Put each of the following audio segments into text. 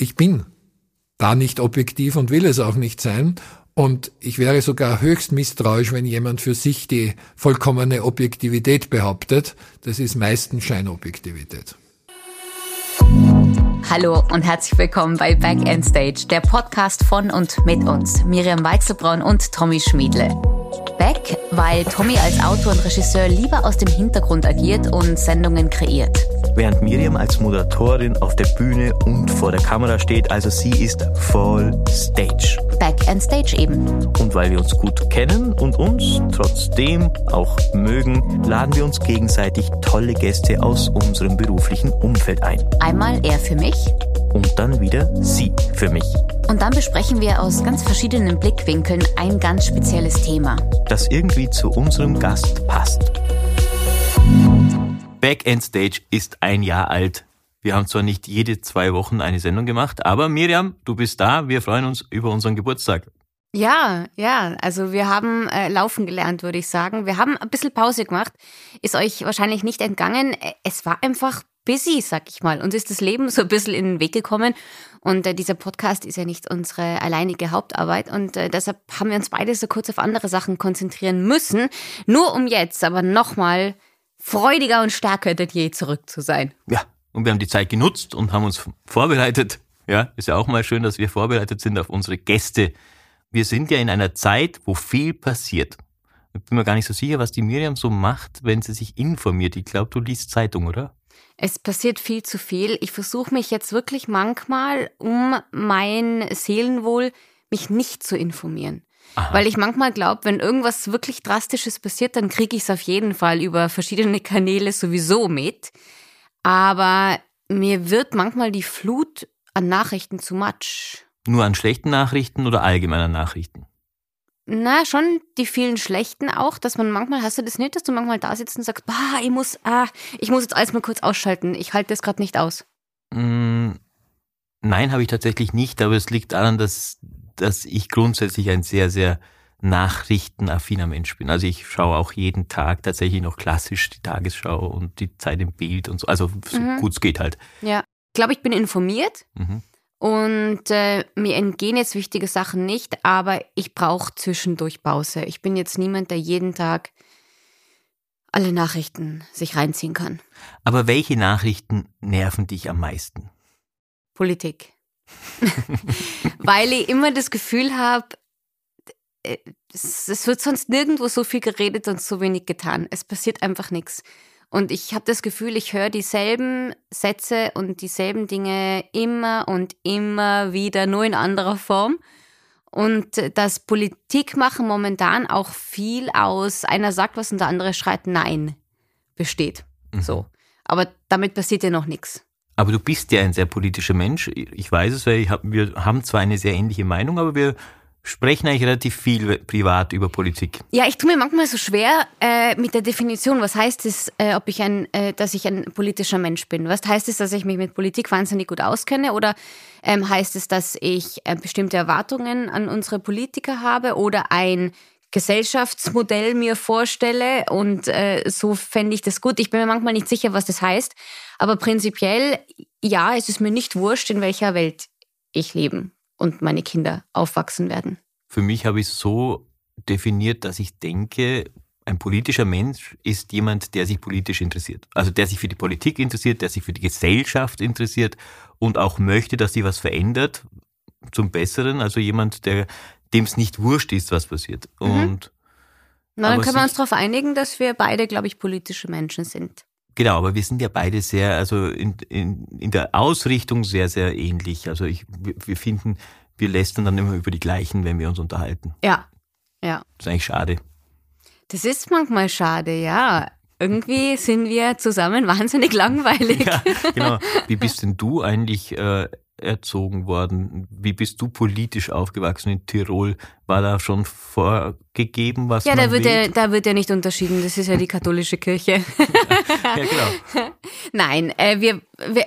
ich bin da nicht objektiv und will es auch nicht sein. Und ich wäre sogar höchst misstrauisch, wenn jemand für sich die vollkommene Objektivität behauptet. Das ist meistens Scheinobjektivität. Hallo und herzlich willkommen bei Back End Stage, der Podcast von und mit uns, Miriam Weichselbraun und Tommy Schmiedle. Back, weil Tommy als Autor und Regisseur lieber aus dem Hintergrund agiert und Sendungen kreiert während Miriam als Moderatorin auf der Bühne und vor der Kamera steht. Also sie ist voll Stage. Back and Stage eben. Und weil wir uns gut kennen und uns trotzdem auch mögen, laden wir uns gegenseitig tolle Gäste aus unserem beruflichen Umfeld ein. Einmal er für mich. Und dann wieder sie für mich. Und dann besprechen wir aus ganz verschiedenen Blickwinkeln ein ganz spezielles Thema. Das irgendwie zu unserem Gast passt. Backend Stage ist ein Jahr alt. Wir haben zwar nicht jede zwei Wochen eine Sendung gemacht, aber Miriam, du bist da. Wir freuen uns über unseren Geburtstag. Ja, ja, also wir haben äh, laufen gelernt, würde ich sagen. Wir haben ein bisschen Pause gemacht. Ist euch wahrscheinlich nicht entgangen. Es war einfach busy, sag ich mal. Uns ist das Leben so ein bisschen in den Weg gekommen. Und äh, dieser Podcast ist ja nicht unsere alleinige Hauptarbeit. Und äh, deshalb haben wir uns beide so kurz auf andere Sachen konzentrieren müssen. Nur um jetzt aber nochmal freudiger und stärker denn je zurück zu sein. Ja, und wir haben die Zeit genutzt und haben uns vorbereitet. Ja, ist ja auch mal schön, dass wir vorbereitet sind auf unsere Gäste. Wir sind ja in einer Zeit, wo viel passiert. Ich bin mir gar nicht so sicher, was die Miriam so macht, wenn sie sich informiert. Ich glaube, du liest Zeitung, oder? Es passiert viel zu viel. Ich versuche mich jetzt wirklich manchmal, um mein Seelenwohl, mich nicht zu informieren. Aha. Weil ich manchmal glaube, wenn irgendwas wirklich Drastisches passiert, dann kriege ich es auf jeden Fall über verschiedene Kanäle sowieso mit. Aber mir wird manchmal die Flut an Nachrichten zu much. Nur an schlechten Nachrichten oder allgemeiner Nachrichten? Na, schon die vielen schlechten auch, dass man manchmal, hast du das nicht, dass du manchmal da sitzt und sagst, bah, ich muss, ah, ich muss jetzt alles mal kurz ausschalten, ich halte das gerade nicht aus. Mm, nein, habe ich tatsächlich nicht, aber es liegt daran, dass dass ich grundsätzlich ein sehr, sehr nachrichtenaffiner Mensch bin. Also ich schaue auch jeden Tag tatsächlich noch klassisch die Tagesschau und die Zeit im Bild und so. Also so mhm. gut es geht halt. Ja. Ich glaube, ich bin informiert. Mhm. Und äh, mir entgehen jetzt wichtige Sachen nicht, aber ich brauche zwischendurch Pause. Ich bin jetzt niemand, der jeden Tag alle Nachrichten sich reinziehen kann. Aber welche Nachrichten nerven dich am meisten? Politik. Weil ich immer das Gefühl habe, äh, es wird sonst nirgendwo so viel geredet und so wenig getan. Es passiert einfach nichts. Und ich habe das Gefühl, ich höre dieselben Sätze und dieselben Dinge immer und immer wieder, nur in anderer Form. Und das Politikmachen momentan auch viel aus einer sagt was und der andere schreit Nein besteht. Mhm. So. Aber damit passiert ja noch nichts. Aber du bist ja ein sehr politischer Mensch. Ich weiß es, weil hab, wir haben zwar eine sehr ähnliche Meinung, aber wir sprechen eigentlich relativ viel privat über Politik. Ja, ich tue mir manchmal so schwer äh, mit der Definition. Was heißt es, äh, ob ich ein, äh, dass ich ein politischer Mensch bin? Was heißt es, dass ich mich mit Politik wahnsinnig gut auskenne? Oder ähm, heißt es, dass ich äh, bestimmte Erwartungen an unsere Politiker habe oder ein Gesellschaftsmodell mir vorstelle und äh, so fände ich das gut. Ich bin mir manchmal nicht sicher, was das heißt. Aber prinzipiell, ja, es ist mir nicht wurscht, in welcher Welt ich leben und meine Kinder aufwachsen werden. Für mich habe ich es so definiert, dass ich denke, ein politischer Mensch ist jemand, der sich politisch interessiert. Also der sich für die Politik interessiert, der sich für die Gesellschaft interessiert und auch möchte, dass sie was verändert zum Besseren. Also jemand, der dem es nicht wurscht ist, was passiert. Mhm. Und Na, dann können wir uns darauf einigen, dass wir beide, glaube ich, politische Menschen sind. Genau, aber wir sind ja beide sehr, also in, in, in der Ausrichtung sehr, sehr ähnlich. Also ich, wir finden, wir lästern dann immer über die gleichen, wenn wir uns unterhalten. Ja, ja. Das ist eigentlich schade. Das ist manchmal schade, ja. Irgendwie sind wir zusammen wahnsinnig langweilig. Ja, genau. Wie bist denn du eigentlich äh, erzogen worden? Wie bist du politisch aufgewachsen in Tirol? War da schon vorgegeben, was ja, man da wird ja, da wird ja nicht unterschieden. Das ist ja die katholische Kirche. ja, genau. Nein, äh, wir, wir,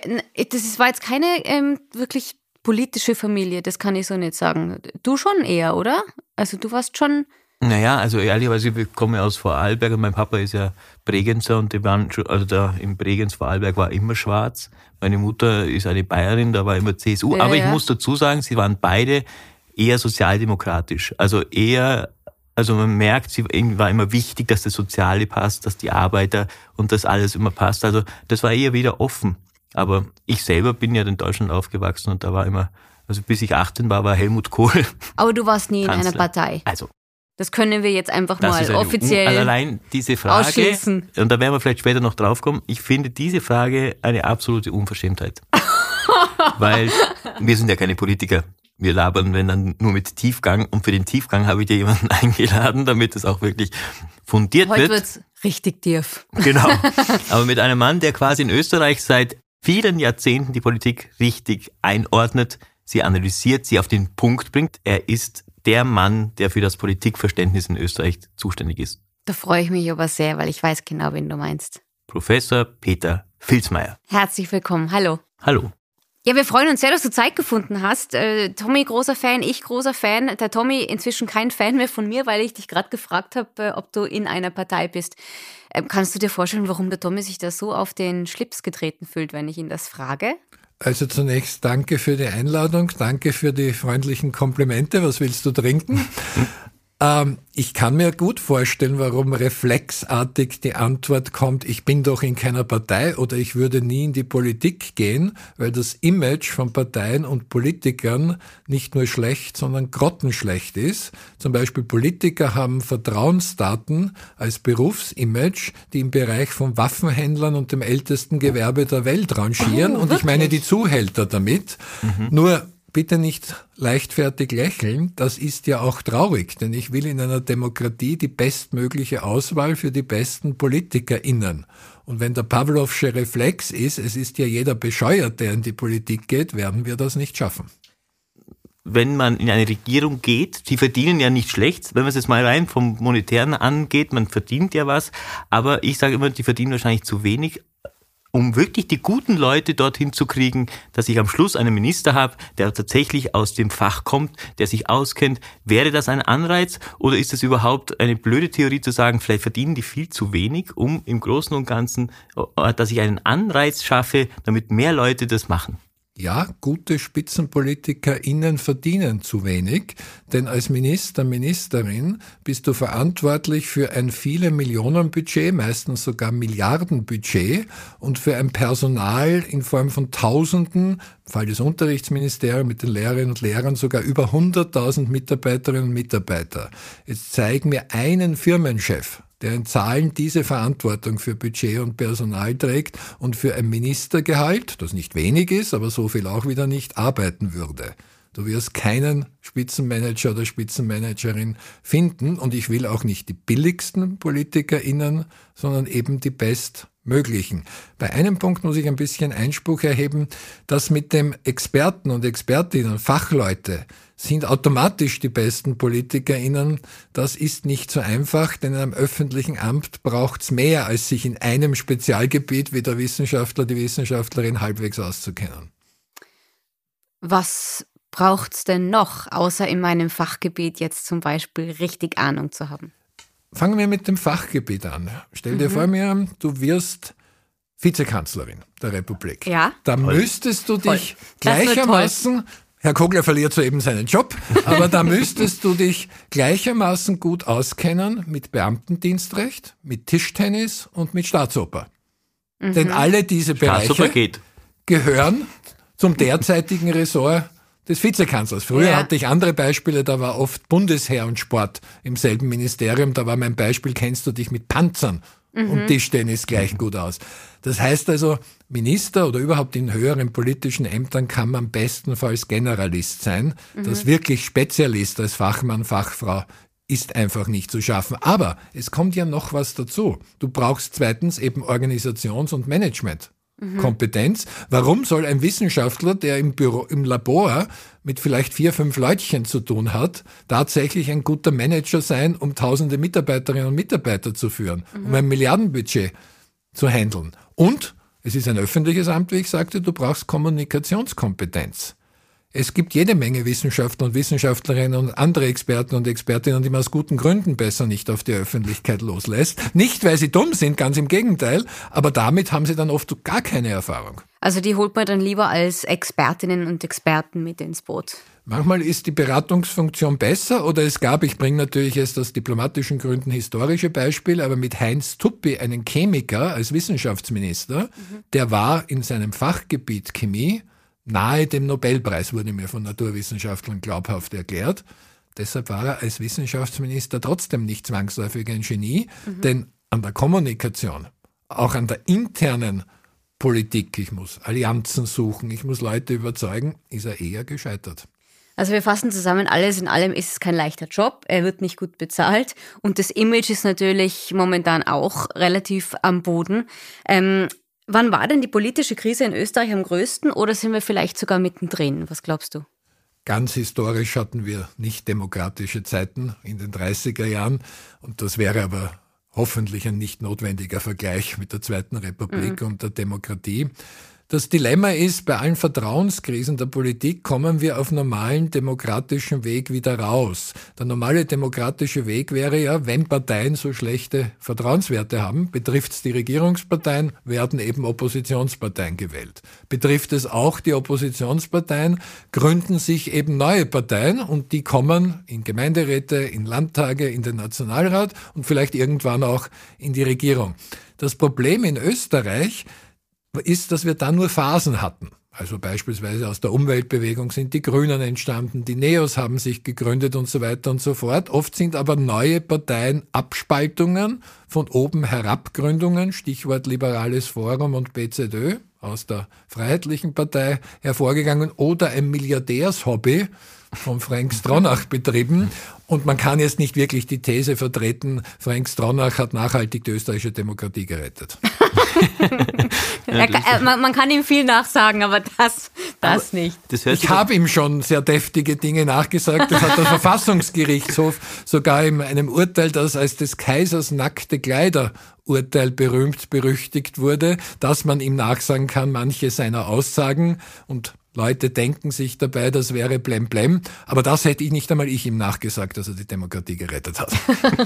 das war jetzt keine ähm, wirklich politische Familie. Das kann ich so nicht sagen. Du schon eher, oder? Also du warst schon Naja, also ehrlicherweise, ich komme aus Vorarlberg und mein Papa ist ja Bregenzer und die waren schon, also da im Bregenz Vorarlberg war immer schwarz. Meine Mutter ist eine Bayerin, da war immer CSU. Ja, Aber ich muss dazu sagen, sie waren beide eher sozialdemokratisch. Also eher, also man merkt, sie war immer wichtig, dass das Soziale passt, dass die Arbeiter und das alles immer passt. Also das war eher wieder offen. Aber ich selber bin ja in Deutschland aufgewachsen und da war immer, also bis ich 18 war, war Helmut Kohl. Aber du warst nie Kanzler. in einer Partei. Also das können wir jetzt einfach mal offiziell also allein diese Frage, ausschließen. und da werden wir vielleicht später noch drauf kommen, ich finde diese Frage eine absolute Unverschämtheit. Weil wir sind ja keine Politiker. Wir labern, wenn dann nur mit Tiefgang. Und für den Tiefgang habe ich dir jemanden eingeladen, damit es auch wirklich fundiert Heute wird. Heute wird's richtig tief. Genau. Aber mit einem Mann, der quasi in Österreich seit vielen Jahrzehnten die Politik richtig einordnet, sie analysiert, sie auf den Punkt bringt. Er ist der Mann, der für das Politikverständnis in Österreich zuständig ist. Da freue ich mich aber sehr, weil ich weiß genau, wen du meinst. Professor Peter Filzmeier. Herzlich willkommen. Hallo. Hallo. Ja, wir freuen uns sehr, dass du Zeit gefunden hast. Äh, Tommy, großer Fan, ich großer Fan. Der Tommy inzwischen kein Fan mehr von mir, weil ich dich gerade gefragt habe, äh, ob du in einer Partei bist. Ähm, kannst du dir vorstellen, warum der Tommy sich da so auf den Schlips getreten fühlt, wenn ich ihn das frage? Also zunächst danke für die Einladung, danke für die freundlichen Komplimente. Was willst du trinken? Ähm, ich kann mir gut vorstellen, warum reflexartig die Antwort kommt, ich bin doch in keiner Partei oder ich würde nie in die Politik gehen, weil das Image von Parteien und Politikern nicht nur schlecht, sondern grottenschlecht ist. Zum Beispiel Politiker haben Vertrauensdaten als Berufsimage, die im Bereich von Waffenhändlern und dem ältesten Gewerbe der Welt rangieren. Oh, und ich meine die Zuhälter damit. Mhm. Nur bitte nicht leichtfertig lächeln, das ist ja auch traurig, denn ich will in einer Demokratie die bestmögliche Auswahl für die besten PolitikerInnen. Und wenn der Pavlovsche Reflex ist, es ist ja jeder bescheuert, der in die Politik geht, werden wir das nicht schaffen. Wenn man in eine Regierung geht, die verdienen ja nicht schlecht, wenn man es jetzt mal rein vom Monetären angeht, man verdient ja was, aber ich sage immer, die verdienen wahrscheinlich zu wenig, um wirklich die guten Leute dorthin zu kriegen, dass ich am Schluss einen Minister habe, der tatsächlich aus dem Fach kommt, der sich auskennt. Wäre das ein Anreiz oder ist es überhaupt eine blöde Theorie zu sagen, vielleicht verdienen die viel zu wenig, um im Großen und Ganzen, äh, dass ich einen Anreiz schaffe, damit mehr Leute das machen? Ja, gute SpitzenpolitikerInnen verdienen zu wenig, denn als Minister, Ministerin bist du verantwortlich für ein viele Millionen Budget, meistens sogar Milliardenbudget und für ein Personal in Form von Tausenden, im Fall des Unterrichtsministeriums mit den Lehrerinnen und Lehrern sogar über 100.000 Mitarbeiterinnen und Mitarbeiter. Jetzt zeig mir einen Firmenchef, der in Zahlen diese Verantwortung für Budget und Personal trägt und für ein Ministergehalt, das nicht wenig ist, aber so viel auch wieder nicht, arbeiten würde. Du wirst keinen Spitzenmanager oder Spitzenmanagerin finden und ich will auch nicht die billigsten PolitikerInnen, sondern eben die bestmöglichen. Bei einem Punkt muss ich ein bisschen Einspruch erheben, dass mit dem Experten und Expertinnen, Fachleute, sind automatisch die besten PolitikerInnen. Das ist nicht so einfach, denn in einem öffentlichen Amt braucht es mehr, als sich in einem Spezialgebiet wie der Wissenschaftler, die Wissenschaftlerin halbwegs auszukennen. Was braucht es denn noch, außer in meinem Fachgebiet jetzt zum Beispiel richtig Ahnung zu haben? Fangen wir mit dem Fachgebiet an. Stell dir mhm. vor, Miriam, du wirst Vizekanzlerin der Republik. Ja. Da müsstest du dich gleichermaßen Herr Kogler verliert soeben seinen Job, aber da müsstest du dich gleichermaßen gut auskennen mit Beamtendienstrecht, mit Tischtennis und mit Staatsoper. Mhm. Denn alle diese Bereiche gehören zum derzeitigen Ressort des Vizekanzlers. Früher ja. hatte ich andere Beispiele, da war oft Bundesheer und Sport im selben Ministerium. Da war mein Beispiel, kennst du dich mit Panzern mhm. und Tischtennis gleich gut aus. Das heißt also, Minister oder überhaupt in höheren politischen Ämtern kann man bestenfalls Generalist sein. Mhm. Das wirklich Spezialist als Fachmann, Fachfrau ist einfach nicht zu schaffen. Aber es kommt ja noch was dazu. Du brauchst zweitens eben Organisations- und Management. Kompetenz. Warum soll ein Wissenschaftler, der im Büro, im Labor mit vielleicht vier, fünf Leutchen zu tun hat, tatsächlich ein guter Manager sein, um tausende Mitarbeiterinnen und Mitarbeiter zu führen, mhm. um ein Milliardenbudget zu handeln? Und es ist ein öffentliches Amt, wie ich sagte, du brauchst Kommunikationskompetenz. Es gibt jede Menge Wissenschaftler und Wissenschaftlerinnen und andere Experten und Expertinnen, die man aus guten Gründen besser nicht auf die Öffentlichkeit loslässt. Nicht, weil sie dumm sind, ganz im Gegenteil, aber damit haben sie dann oft gar keine Erfahrung. Also die holt man dann lieber als Expertinnen und Experten mit ins Boot. Manchmal ist die Beratungsfunktion besser oder es gab, ich bringe natürlich jetzt aus diplomatischen Gründen historische Beispiele, aber mit Heinz Tuppi, einen Chemiker als Wissenschaftsminister, mhm. der war in seinem Fachgebiet Chemie nahe dem Nobelpreis, wurde mir von Naturwissenschaftlern glaubhaft erklärt. Deshalb war er als Wissenschaftsminister trotzdem nicht zwangsläufig ein Genie, mhm. denn an der Kommunikation, auch an der internen Politik, ich muss Allianzen suchen, ich muss Leute überzeugen, ist er eher gescheitert. Also wir fassen zusammen, alles in allem ist es kein leichter Job, er wird nicht gut bezahlt und das Image ist natürlich momentan auch relativ am Boden. Ähm, wann war denn die politische Krise in Österreich am größten oder sind wir vielleicht sogar mittendrin? Was glaubst du? Ganz historisch hatten wir nicht demokratische Zeiten in den 30er Jahren und das wäre aber hoffentlich ein nicht notwendiger Vergleich mit der Zweiten Republik mhm. und der Demokratie. Das Dilemma ist, bei allen Vertrauenskrisen der Politik kommen wir auf normalen demokratischen Weg wieder raus. Der normale demokratische Weg wäre ja, wenn Parteien so schlechte Vertrauenswerte haben, betrifft es die Regierungsparteien, werden eben Oppositionsparteien gewählt. Betrifft es auch die Oppositionsparteien, gründen sich eben neue Parteien und die kommen in Gemeinderäte, in Landtage, in den Nationalrat und vielleicht irgendwann auch in die Regierung. Das Problem in Österreich ist, dass wir da nur Phasen hatten. Also beispielsweise aus der Umweltbewegung sind die Grünen entstanden, die Neos haben sich gegründet und so weiter und so fort. Oft sind aber neue Parteien Abspaltungen von oben herab Gründungen, Stichwort Liberales Forum und BZÖ aus der Freiheitlichen Partei hervorgegangen oder ein Milliardärshobby von Frank Stronach betrieben. Und man kann jetzt nicht wirklich die These vertreten, Frank Stronach hat nachhaltig die österreichische Demokratie gerettet. ja, er, man, man, kann ihm viel nachsagen, aber das, das aber nicht. Das ich habe ihm schon sehr deftige Dinge nachgesagt. Das hat der Verfassungsgerichtshof sogar in einem Urteil, das als des Kaisers nackte Kleider Urteil berühmt berüchtigt wurde, dass man ihm nachsagen kann, manche seiner Aussagen und Leute denken sich dabei, das wäre blemblem. Aber das hätte ich nicht einmal ich ihm nachgesagt, dass er die Demokratie gerettet hat.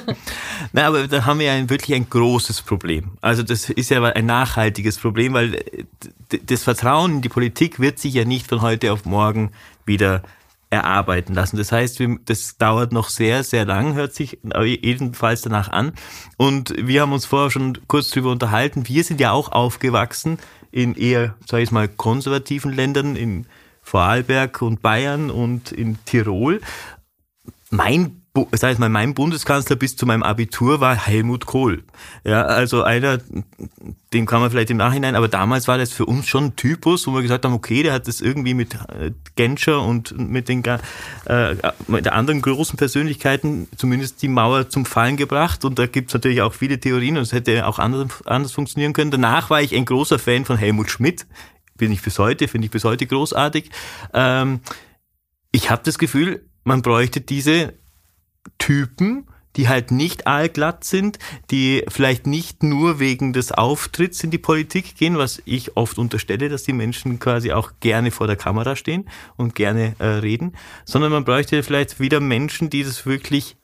Nein, aber da haben wir ja wirklich ein großes Problem. Also das ist ja ein nachhaltiges Problem, weil äh, das Vertrauen in die Politik wird sich ja nicht von heute auf morgen wieder erarbeiten lassen. Das heißt, das dauert noch sehr, sehr lang, hört sich jedenfalls danach an. Und wir haben uns vorher schon kurz darüber unterhalten. Wir sind ja auch aufgewachsen in eher, sage ich mal, konservativen Ländern, in Vorarlberg und Bayern und in Tirol. Mein sag ich mal, mein Bundeskanzler bis zu meinem Abitur war Helmut Kohl. Ja, also einer, den kann man vielleicht im Nachhinein, aber damals war das für uns schon ein Typus, wo wir gesagt haben, okay, der hat das irgendwie mit äh, Genscher und mit den äh, mit anderen großen Persönlichkeiten zumindest die Mauer zum Fallen gebracht und da gibt es natürlich auch viele Theorien und es hätte auch anders, anders funktionieren können. Danach war ich ein großer Fan von Helmut Schmidt, bin ich bis heute, finde ich bis heute großartig. Ähm, ich habe das Gefühl, man bräuchte diese Typen, die halt nicht allglatt sind, die vielleicht nicht nur wegen des Auftritts in die Politik gehen, was ich oft unterstelle, dass die Menschen quasi auch gerne vor der Kamera stehen und gerne äh, reden, sondern man bräuchte vielleicht wieder Menschen, die das wirklich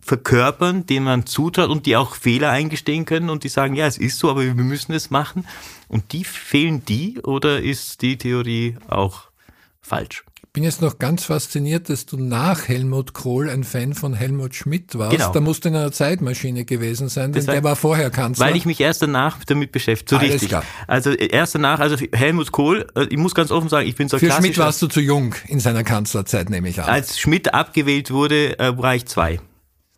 verkörpern, denen man zutraut und die auch Fehler eingestehen können und die sagen, ja, es ist so, aber wir müssen es machen. Und die fehlen die oder ist die Theorie auch falsch? Bin jetzt noch ganz fasziniert, dass du nach Helmut Kohl ein Fan von Helmut Schmidt warst. Genau. Da musst du in einer Zeitmaschine gewesen sein, denn das der war vorher Kanzler. Weil ich mich erst danach damit beschäftigt, so Alles richtig. Klar. Also erst danach, also Helmut Kohl, äh, ich muss ganz offen sagen, ich bin so Für Schmidt warst du zu jung in seiner Kanzlerzeit, nehme ich an. Als Schmidt abgewählt wurde, äh, war ich zwei.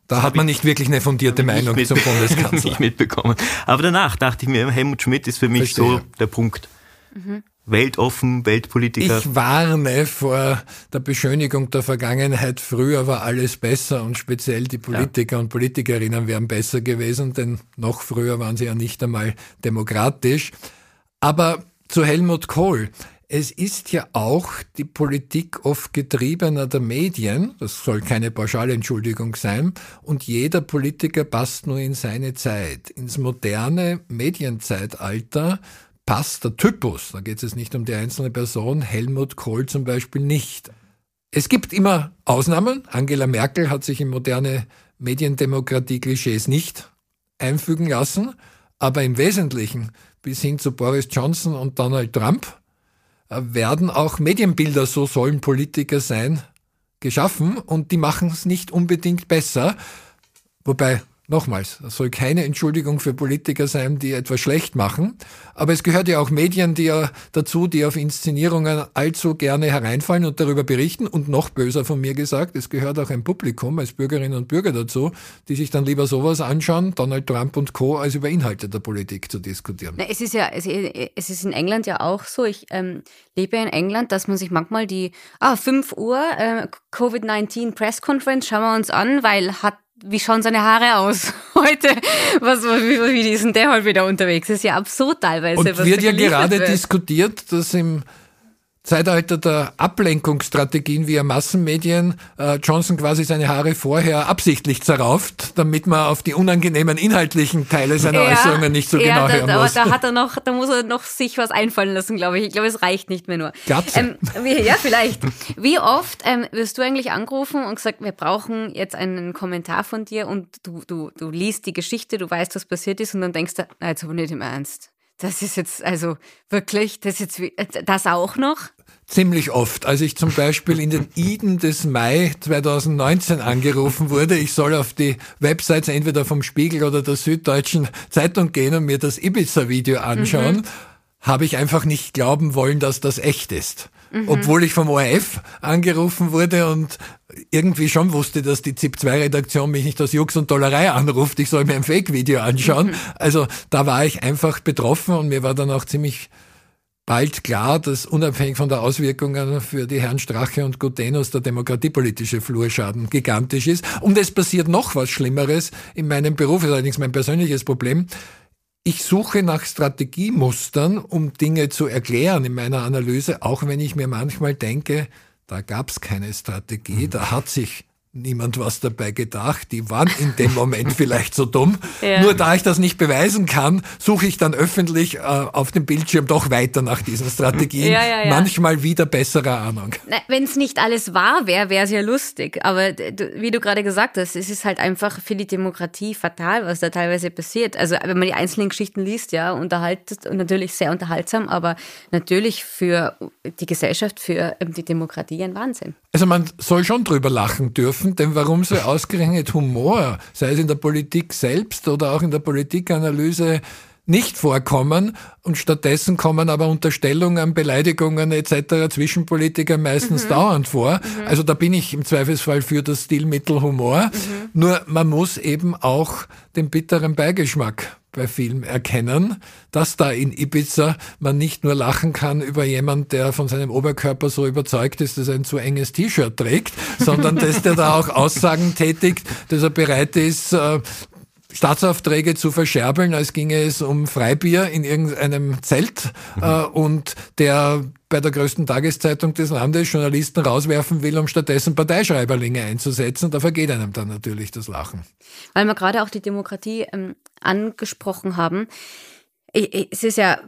Da hat man nicht wirklich eine fundierte Meinung zum Bundeskanzler. nicht mitbekommen. Aber danach dachte ich mir, Helmut Schmidt ist für mich Verstehe. so der Punkt. Mhm weltoffen, Weltpolitiker. Ich warne vor der Beschönigung der Vergangenheit. Früher war alles besser und speziell die Politiker ja. und Politikerinnen wären besser gewesen, denn noch früher waren sie ja nicht einmal demokratisch. Aber zu Helmut Kohl. Es ist ja auch die Politik oft getriebener der Medien, das soll keine Pauschalentschuldigung sein, und jeder Politiker passt nur in seine Zeit, ins moderne Medienzeitalter, passt der Typus, da geht es nicht um die einzelne Person, Helmut Kohl zum Beispiel nicht. Es gibt immer Ausnahmen. Angela Merkel hat sich in moderne Mediendemokratie-Klischees nicht einfügen lassen, aber im Wesentlichen bis hin zu Boris Johnson und Donald Trump äh, werden auch Medienbilder, so sollen Politiker sein, geschaffen und die machen es nicht unbedingt besser. Wobei Nochmals, das soll keine Entschuldigung für Politiker sein, die etwas schlecht machen. Aber es gehört ja auch Medien die ja dazu, die auf Inszenierungen allzu gerne hereinfallen und darüber berichten. Und noch böser von mir gesagt, es gehört auch ein Publikum als Bürgerinnen und Bürger dazu, die sich dann lieber sowas anschauen, Donald Trump und Co., als über Inhalte der Politik zu diskutieren. Na, es ist ja, es, ist in England ja auch so. Ich ähm, lebe in England, dass man sich manchmal die, ah, 5 Uhr, äh, Covid-19 Press Conference, schauen wir uns an, weil hat wie schauen seine Haare aus heute? Was, wie, wie ist denn der heute wieder unterwegs? Das ist ja absurd teilweise. Und wird ja gerade wird. diskutiert, dass im Zeitalter der Ablenkungsstrategien via Massenmedien äh, Johnson quasi seine Haare vorher absichtlich zerrauft, damit man auf die unangenehmen inhaltlichen Teile seiner ja, Äußerungen nicht so ja, genau da, hören muss. Aber da hat er noch, da muss er noch sich was einfallen lassen, glaube ich. Ich glaube, es reicht nicht mehr nur. Glatze. Ähm, wie, ja, vielleicht. Wie oft ähm, wirst du eigentlich angerufen und gesagt, wir brauchen jetzt einen Kommentar von dir und du, du, du liest die Geschichte, du weißt, was passiert ist und dann denkst du, nein, jetzt aber nicht im Ernst. Das ist jetzt, also wirklich, das jetzt, das auch noch? Ziemlich oft. Als ich zum Beispiel in den Iden des Mai 2019 angerufen wurde, ich soll auf die Websites entweder vom Spiegel oder der Süddeutschen Zeitung gehen und mir das Ibiza-Video anschauen, mhm. habe ich einfach nicht glauben wollen, dass das echt ist. Mhm. Obwohl ich vom ORF angerufen wurde und irgendwie schon wusste, dass die ZIP-2-Redaktion mich nicht aus Jux und Dollerei anruft, ich soll mir ein Fake-Video anschauen. Mhm. Also da war ich einfach betroffen und mir war dann auch ziemlich bald klar, dass unabhängig von der Auswirkungen für die Herren Strache und Gutenus der demokratiepolitische Flurschaden gigantisch ist. Und es passiert noch was Schlimmeres in meinem Beruf, ist allerdings mein persönliches Problem. Ich suche nach Strategiemustern, um Dinge zu erklären in meiner Analyse, auch wenn ich mir manchmal denke, da gab es keine Strategie, da hat sich niemand was dabei gedacht. Die waren in dem Moment vielleicht so dumm. Ja. Nur da ich das nicht beweisen kann, suche ich dann öffentlich äh, auf dem Bildschirm doch weiter nach diesen Strategien. Ja, ja, Manchmal wieder besserer Ahnung. Wenn es nicht alles wahr wäre, wäre es ja lustig. Aber wie du gerade gesagt hast, es ist halt einfach für die Demokratie fatal, was da teilweise passiert. Also wenn man die einzelnen Geschichten liest, ja, unterhaltet und natürlich sehr unterhaltsam, aber natürlich für die Gesellschaft, für ähm, die Demokratie ein Wahnsinn. Also man soll schon drüber lachen dürfen dürfen, denn warum so ausgerechnet Humor, sei es in der Politik selbst oder auch in der Politikanalyse, nicht vorkommen und stattdessen kommen aber Unterstellungen, Beleidigungen etc. zwischen Politikern meistens mhm. dauernd vor. Mhm. Also da bin ich im Zweifelsfall für das Stilmittel Humor. Mhm. Nur man muss eben auch den bitteren Beigeschmack bei Film erkennen, dass da in Ibiza man nicht nur lachen kann über jemand, der von seinem Oberkörper so überzeugt ist, dass er ein zu enges T-Shirt trägt, sondern dass der da auch Aussagen tätigt, dass er bereit ist, äh, Staatsaufträge zu verscherbeln, als ginge es um Freibier in irgendeinem Zelt mhm. äh, und der bei der größten Tageszeitung des Landes Journalisten rauswerfen will, um stattdessen Parteischreiberlinge einzusetzen. Da vergeht einem dann natürlich das Lachen. Weil wir gerade auch die Demokratie ähm, angesprochen haben. Es ist ja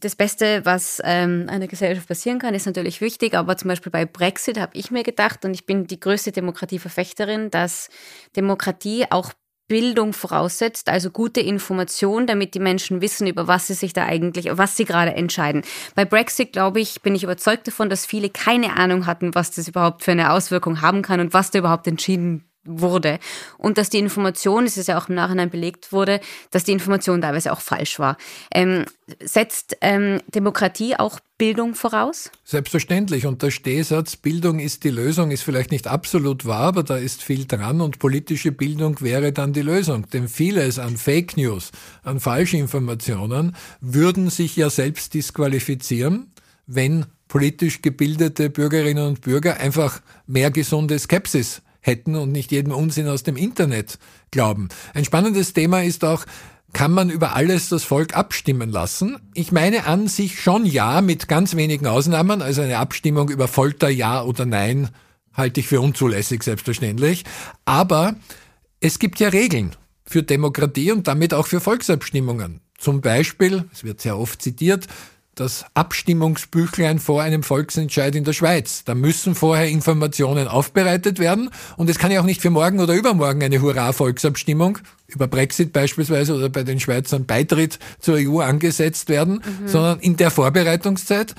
das Beste, was ähm, einer Gesellschaft passieren kann, ist natürlich wichtig, aber zum Beispiel bei Brexit habe ich mir gedacht, und ich bin die größte Demokratieverfechterin, dass Demokratie auch Bildung voraussetzt, also gute Information, damit die Menschen wissen, über was sie sich da eigentlich, was sie gerade entscheiden. Bei Brexit, glaube ich, bin ich überzeugt davon, dass viele keine Ahnung hatten, was das überhaupt für eine Auswirkung haben kann und was da überhaupt entschieden wurde. Und dass die Information, es ist ja auch im Nachhinein belegt wurde, dass die Information teilweise auch falsch war. Ähm, setzt ähm, Demokratie auch Bildung voraus? Selbstverständlich. Und der Stehsatz, Bildung ist die Lösung, ist vielleicht nicht absolut wahr, aber da ist viel dran und politische Bildung wäre dann die Lösung. Denn vieles an Fake News, an Falschinformationen würden sich ja selbst disqualifizieren, wenn politisch gebildete Bürgerinnen und Bürger einfach mehr gesunde Skepsis hätten und nicht jedem Unsinn aus dem Internet glauben. Ein spannendes Thema ist auch, kann man über alles das Volk abstimmen lassen? Ich meine an sich schon ja, mit ganz wenigen Ausnahmen. Also eine Abstimmung über Folter ja oder nein halte ich für unzulässig, selbstverständlich. Aber es gibt ja Regeln für Demokratie und damit auch für Volksabstimmungen. Zum Beispiel, es wird sehr oft zitiert, das Abstimmungsbüchlein vor einem Volksentscheid in der Schweiz. Da müssen vorher Informationen aufbereitet werden und es kann ja auch nicht für morgen oder übermorgen eine Hurra-Volksabstimmung über Brexit beispielsweise oder bei den Schweizern Beitritt zur EU angesetzt werden, mhm. sondern in der Vorbereitungszeit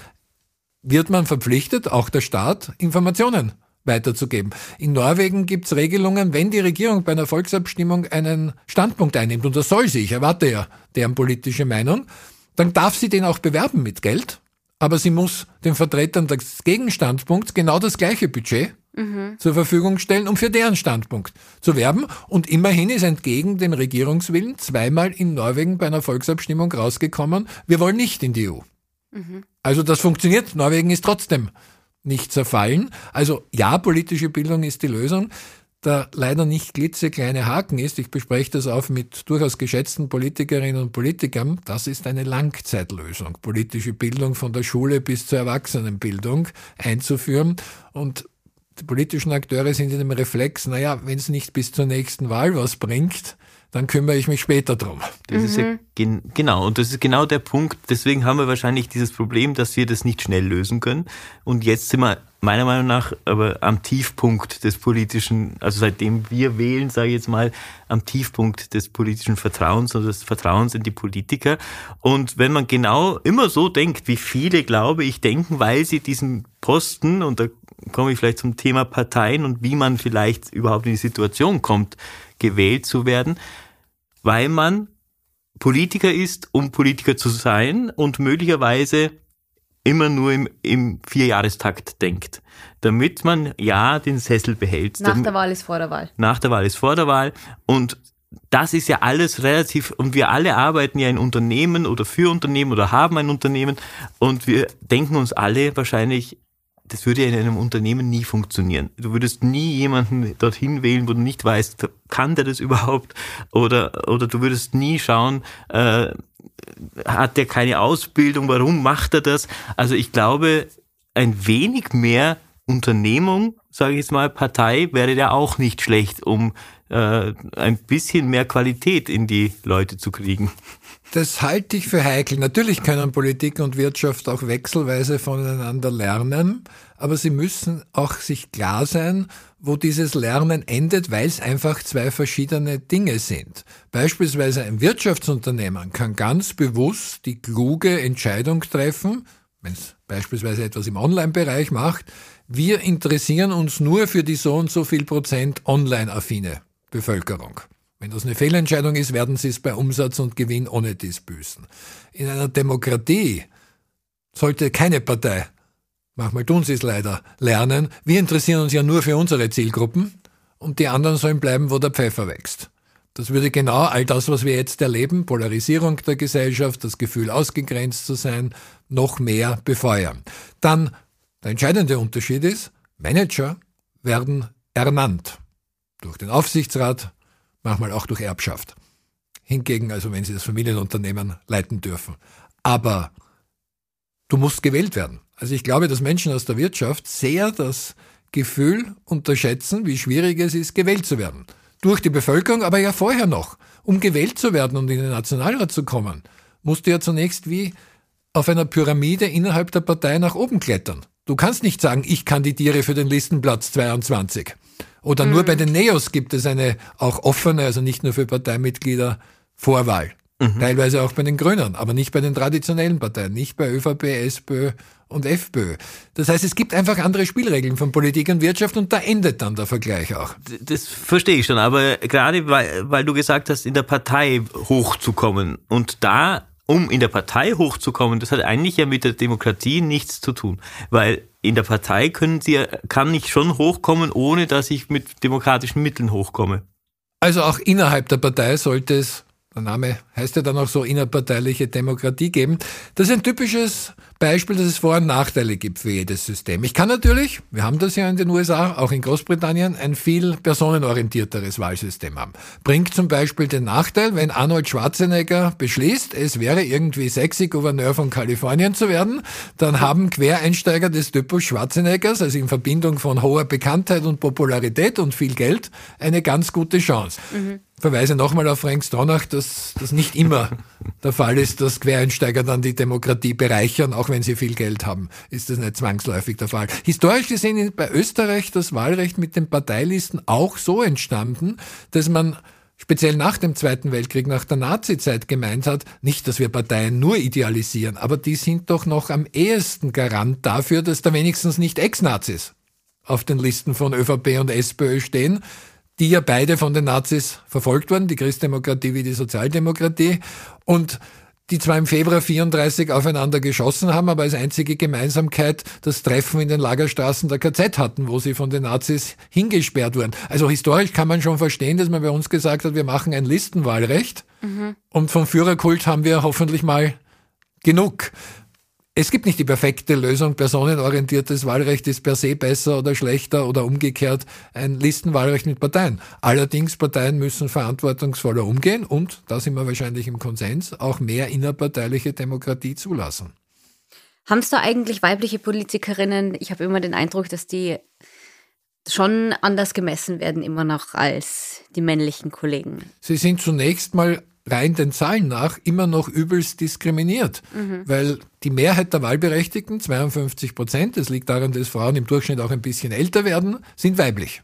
wird man verpflichtet, auch der Staat, Informationen weiterzugeben. In Norwegen gibt es Regelungen, wenn die Regierung bei einer Volksabstimmung einen Standpunkt einnimmt, und das soll sie, ich erwarte ja deren politische Meinung, dann darf sie den auch bewerben mit Geld, aber sie muss den Vertretern des Gegenstandpunkts genau das gleiche Budget mhm. zur Verfügung stellen, um für deren Standpunkt zu werben. Und immerhin ist entgegen dem Regierungswillen zweimal in Norwegen bei einer Volksabstimmung rausgekommen, wir wollen nicht in die EU. Mhm. Also das funktioniert. Norwegen ist trotzdem nicht zerfallen. Also ja, politische Bildung ist die Lösung der leider nicht klitzekleine Haken ist, ich bespreche das auch mit durchaus geschätzten Politikerinnen und Politikern, das ist eine Langzeitlösung, politische Bildung von der Schule bis zur Erwachsenenbildung einzuführen. Und die politischen Akteure sind in dem Reflex, naja, wenn es nicht bis zur nächsten Wahl was bringt, dann kümmere ich mich später drum. Das mhm. ist ja mhm. gen genau, und das ist genau der Punkt. Deswegen haben wir wahrscheinlich dieses Problem, dass wir das nicht schnell lösen können. Und jetzt sind wir meiner Meinung nach aber am Tiefpunkt des politischen, also seitdem wir wählen, sage ich jetzt mal, am Tiefpunkt des politischen Vertrauens und des Vertrauens in die Politiker. Und wenn man genau immer so denkt, wie viele, glaube ich, denken, weil sie diesen Posten, und da komme ich vielleicht zum Thema Parteien und wie man vielleicht überhaupt in die Situation kommt, gewählt zu werden, weil man Politiker ist, um Politiker zu sein und möglicherweise immer nur im, im Vierjahrestakt denkt, damit man ja den Sessel behält. Nach der Wahl ist vor der Wahl. Nach der Wahl ist vor der Wahl und das ist ja alles relativ, und wir alle arbeiten ja in Unternehmen oder für Unternehmen oder haben ein Unternehmen und wir denken uns alle wahrscheinlich, das würde ja in einem Unternehmen nie funktionieren. Du würdest nie jemanden dorthin wählen, wo du nicht weißt, kann der das überhaupt? Oder, oder du würdest nie schauen, äh, hat der keine Ausbildung, warum macht er das? Also ich glaube, ein wenig mehr Unternehmung, sage ich jetzt mal, Partei wäre ja auch nicht schlecht, um äh, ein bisschen mehr Qualität in die Leute zu kriegen. Das halte ich für heikel. Natürlich können Politik und Wirtschaft auch wechselweise voneinander lernen, aber sie müssen auch sich klar sein, wo dieses Lernen endet, weil es einfach zwei verschiedene Dinge sind. Beispielsweise ein Wirtschaftsunternehmen kann ganz bewusst die kluge Entscheidung treffen, wenn es beispielsweise etwas im Online-Bereich macht, wir interessieren uns nur für die so und so viel Prozent online-affine Bevölkerung. Wenn das eine Fehlentscheidung ist, werden sie es bei Umsatz und Gewinn ohne dies büßen. In einer Demokratie sollte keine Partei, manchmal tun sie es leider, lernen, wir interessieren uns ja nur für unsere Zielgruppen und die anderen sollen bleiben, wo der Pfeffer wächst. Das würde genau all das, was wir jetzt erleben, Polarisierung der Gesellschaft, das Gefühl ausgegrenzt zu sein, noch mehr befeuern. Dann der entscheidende Unterschied ist, Manager werden ernannt durch den Aufsichtsrat, manchmal auch durch Erbschaft. Hingegen, also wenn Sie das Familienunternehmen leiten dürfen. Aber du musst gewählt werden. Also ich glaube, dass Menschen aus der Wirtschaft sehr das Gefühl unterschätzen, wie schwierig es ist, gewählt zu werden. Durch die Bevölkerung, aber ja vorher noch. Um gewählt zu werden und in den Nationalrat zu kommen, musst du ja zunächst wie auf einer Pyramide innerhalb der Partei nach oben klettern. Du kannst nicht sagen, ich kandidiere für den Listenplatz 22. Oder mhm. nur bei den Neos gibt es eine auch offene, also nicht nur für Parteimitglieder, Vorwahl. Mhm. Teilweise auch bei den Grünen, aber nicht bei den traditionellen Parteien, nicht bei ÖVP, SPÖ und FPÖ. Das heißt, es gibt einfach andere Spielregeln von Politik und Wirtschaft und da endet dann der Vergleich auch. Das verstehe ich schon, aber gerade weil, weil du gesagt hast, in der Partei hochzukommen und da um in der Partei hochzukommen, das hat eigentlich ja mit der Demokratie nichts zu tun, weil in der Partei können sie, kann ich schon hochkommen, ohne dass ich mit demokratischen Mitteln hochkomme. Also auch innerhalb der Partei sollte es, der Name heißt ja dann auch so, innerparteiliche Demokratie geben. Das ist ein typisches Beispiel, dass es Vor- und Nachteile gibt für jedes System. Ich kann natürlich, wir haben das ja in den USA, auch in Großbritannien, ein viel personenorientierteres Wahlsystem haben. Bringt zum Beispiel den Nachteil, wenn Arnold Schwarzenegger beschließt, es wäre irgendwie sexy, Gouverneur von Kalifornien zu werden, dann haben Quereinsteiger des Typus Schwarzeneggers, also in Verbindung von hoher Bekanntheit und Popularität und viel Geld, eine ganz gute Chance. Mhm verweise nochmal auf Frank Stronach, dass das nicht immer der Fall ist, dass Quereinsteiger dann die Demokratie bereichern, auch wenn sie viel Geld haben, ist das nicht zwangsläufig der Fall. Historisch gesehen ist bei Österreich das Wahlrecht mit den Parteilisten auch so entstanden, dass man speziell nach dem Zweiten Weltkrieg, nach der Nazizeit gemeint hat, nicht, dass wir Parteien nur idealisieren, aber die sind doch noch am ehesten Garant dafür, dass da wenigstens nicht Ex-Nazis auf den Listen von ÖVP und SPÖ stehen, die ja beide von den Nazis verfolgt wurden, die Christdemokratie wie die Sozialdemokratie, und die zwar im Februar 34 aufeinander geschossen haben, aber als einzige Gemeinsamkeit das Treffen in den Lagerstraßen der KZ hatten, wo sie von den Nazis hingesperrt wurden. Also historisch kann man schon verstehen, dass man bei uns gesagt hat, wir machen ein Listenwahlrecht mhm. und vom Führerkult haben wir hoffentlich mal genug. Es gibt nicht die perfekte Lösung. Personenorientiertes Wahlrecht ist per se besser oder schlechter oder umgekehrt ein Listenwahlrecht mit Parteien. Allerdings, Parteien müssen verantwortungsvoller umgehen und, da sind wir wahrscheinlich im Konsens, auch mehr innerparteiliche Demokratie zulassen. Haben es da eigentlich weibliche Politikerinnen? Ich habe immer den Eindruck, dass die schon anders gemessen werden immer noch als die männlichen Kollegen. Sie sind zunächst mal rein den Zahlen nach immer noch übelst diskriminiert, mhm. weil die Mehrheit der Wahlberechtigten, 52 Prozent, das liegt daran, dass Frauen im Durchschnitt auch ein bisschen älter werden, sind weiblich.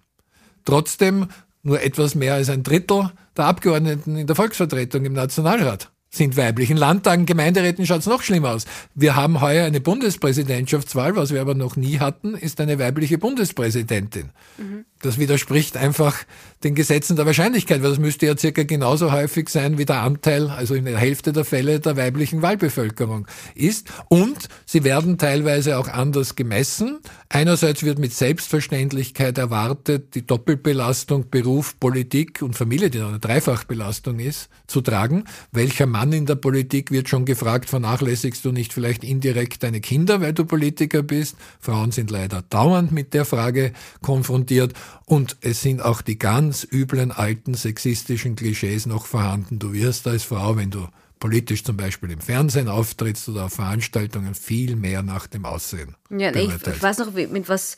Trotzdem nur etwas mehr als ein Drittel der Abgeordneten in der Volksvertretung im Nationalrat sind weiblich. In Landtagen, Gemeinderäten schaut es noch schlimmer aus. Wir haben heuer eine Bundespräsidentschaftswahl, was wir aber noch nie hatten, ist eine weibliche Bundespräsidentin. Mhm. Das widerspricht einfach den Gesetzen der Wahrscheinlichkeit, weil das müsste ja circa genauso häufig sein, wie der Anteil, also in der Hälfte der Fälle der weiblichen Wahlbevölkerung ist. Und sie werden teilweise auch anders gemessen. Einerseits wird mit Selbstverständlichkeit erwartet, die Doppelbelastung Beruf, Politik und Familie, die eine Dreifachbelastung ist, zu tragen. Welcher Mann in der Politik wird schon gefragt, vernachlässigst du nicht vielleicht indirekt deine Kinder, weil du Politiker bist? Frauen sind leider dauernd mit der Frage konfrontiert. Und es sind auch die ganz üblen alten sexistischen Klischees noch vorhanden. Du wirst als Frau, wenn du politisch zum Beispiel im Fernsehen auftrittst oder auf Veranstaltungen, viel mehr nach dem Aussehen. Ja, ich, ich weiß noch, mit was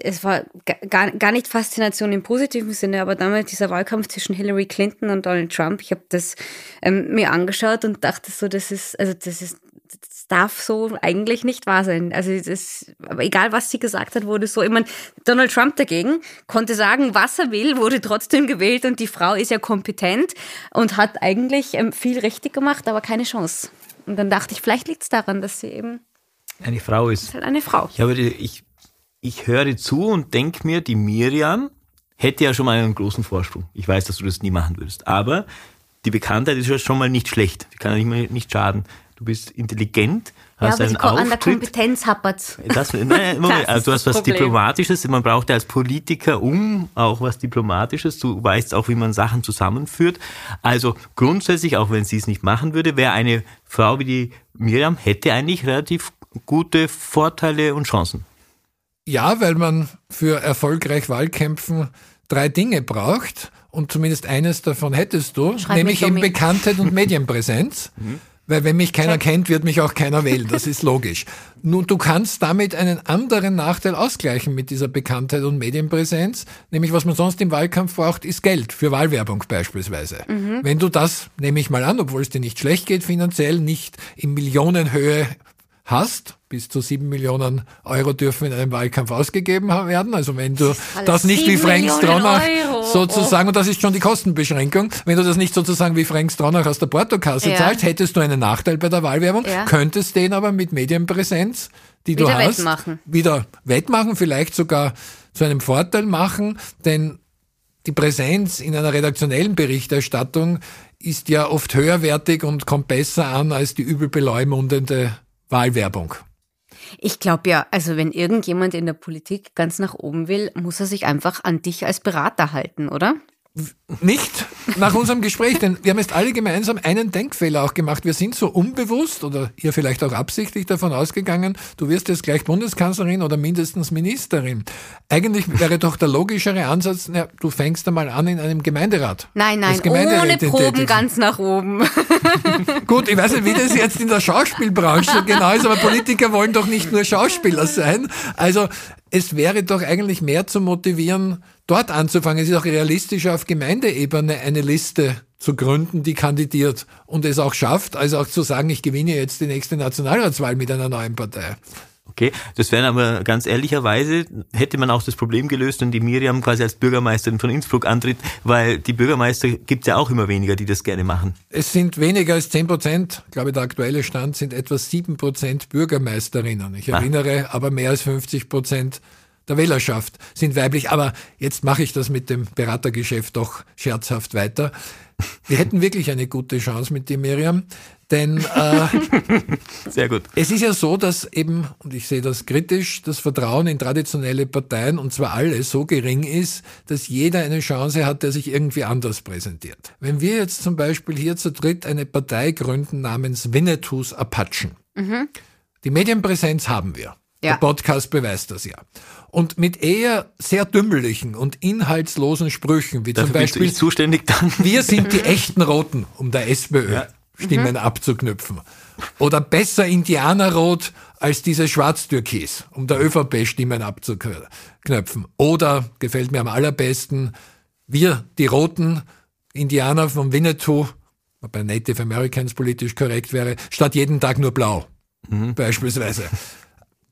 es war gar, gar nicht Faszination im positiven Sinne, aber damals dieser Wahlkampf zwischen Hillary Clinton und Donald Trump, ich habe das ähm, mir angeschaut und dachte so, das ist, also das ist das darf so eigentlich nicht wahr sein. Also das, aber egal was sie gesagt hat, wurde so. Ich meine, Donald Trump dagegen konnte sagen, was er will, wurde trotzdem gewählt und die Frau ist ja kompetent und hat eigentlich ähm, viel richtig gemacht, aber keine Chance. Und dann dachte ich, vielleicht liegt es daran, dass sie eben eine Frau ist. ist halt eine Frau. Ich, habe, ich, ich höre zu und denke mir, die Miriam hätte ja schon mal einen großen Vorsprung. Ich weiß, dass du das nie machen würdest. Aber die Bekanntheit ist ja schon mal nicht schlecht. Die kann ja nicht, nicht schaden du bist intelligent, hast ja, einen Auftritt. an der Kompetenz hapert. Das, nein, Moment, also du hast was Problem. Diplomatisches, man braucht ja als Politiker um auch was Diplomatisches, du weißt auch, wie man Sachen zusammenführt. Also grundsätzlich, auch wenn sie es nicht machen würde, wäre eine Frau wie die Miriam, hätte eigentlich relativ gute Vorteile und Chancen. Ja, weil man für erfolgreich Wahlkämpfen drei Dinge braucht und zumindest eines davon hättest du, Schreib nämlich eben Bekanntheit und Medienpräsenz. Mhm. Weil wenn mich keiner kennt, wird mich auch keiner wählen. Das ist logisch. Nun, du kannst damit einen anderen Nachteil ausgleichen mit dieser Bekanntheit und Medienpräsenz. Nämlich, was man sonst im Wahlkampf braucht, ist Geld. Für Wahlwerbung beispielsweise. Mhm. Wenn du das, nehme ich mal an, obwohl es dir nicht schlecht geht finanziell, nicht in Millionenhöhe hast, bis zu sieben Millionen Euro dürfen in einem Wahlkampf ausgegeben werden. Also wenn du das nicht wie Frank Stronach sozusagen, und das ist schon die Kostenbeschränkung, wenn du das nicht sozusagen wie Frank Stronach aus der Portokasse ja. zahlst, hättest du einen Nachteil bei der Wahlwerbung, ja. könntest den aber mit Medienpräsenz, die wieder du hast, wettmachen. wieder wettmachen, vielleicht sogar zu einem Vorteil machen, denn die Präsenz in einer redaktionellen Berichterstattung ist ja oft höherwertig und kommt besser an als die übel beleumundende Wahlwerbung. Ich glaube ja, also wenn irgendjemand in der Politik ganz nach oben will, muss er sich einfach an dich als Berater halten, oder? Nicht nach unserem Gespräch, denn wir haben jetzt alle gemeinsam einen Denkfehler auch gemacht. Wir sind so unbewusst oder ihr vielleicht auch absichtlich davon ausgegangen, du wirst jetzt gleich Bundeskanzlerin oder mindestens Ministerin. Eigentlich wäre doch der logischere Ansatz, ja, du fängst einmal an in einem Gemeinderat. Nein, nein, ohne Proben ganz nach oben. Gut, ich weiß nicht, wie das jetzt in der Schauspielbranche so genau ist, aber Politiker wollen doch nicht nur Schauspieler sein. Also es wäre doch eigentlich mehr zu motivieren, dort anzufangen. Es ist auch realistischer auf Gemeindeebene eine Liste zu gründen, die kandidiert und es auch schafft, also auch zu sagen, ich gewinne jetzt die nächste Nationalratswahl mit einer neuen Partei. Okay, das wären aber ganz ehrlicherweise, hätte man auch das Problem gelöst, wenn die Miriam quasi als Bürgermeisterin von Innsbruck antritt, weil die Bürgermeister gibt es ja auch immer weniger, die das gerne machen. Es sind weniger als 10 Prozent, ich glaube der aktuelle Stand sind etwa 7 Prozent Bürgermeisterinnen. Ich ah. erinnere ah. aber mehr als 50 Prozent der Wählerschaft sind weiblich. Aber jetzt mache ich das mit dem Beratergeschäft doch scherzhaft weiter. Wir hätten wirklich eine gute Chance mit dir, Miriam. Denn äh, Sehr gut. es ist ja so, dass eben, und ich sehe das kritisch, das Vertrauen in traditionelle Parteien, und zwar alle, so gering ist, dass jeder eine Chance hat, der sich irgendwie anders präsentiert. Wenn wir jetzt zum Beispiel hier zu dritt eine Partei gründen namens Winnetous Apachen, mhm. die Medienpräsenz haben wir. Ja. Der Podcast beweist das ja. Und mit eher sehr dümmlichen und inhaltslosen Sprüchen, wie Dafür zum Beispiel, zuständig dann. wir sind die echten Roten, um der SPÖ ja. Stimmen mhm. abzuknüpfen. Oder besser Indianerrot als diese Schwarztürkis, um der ÖVP Stimmen abzuknüpfen. Oder, gefällt mir am allerbesten, wir, die Roten Indianer von Winnetou, bei Native Americans politisch korrekt wäre, statt jeden Tag nur blau. Mhm. Beispielsweise.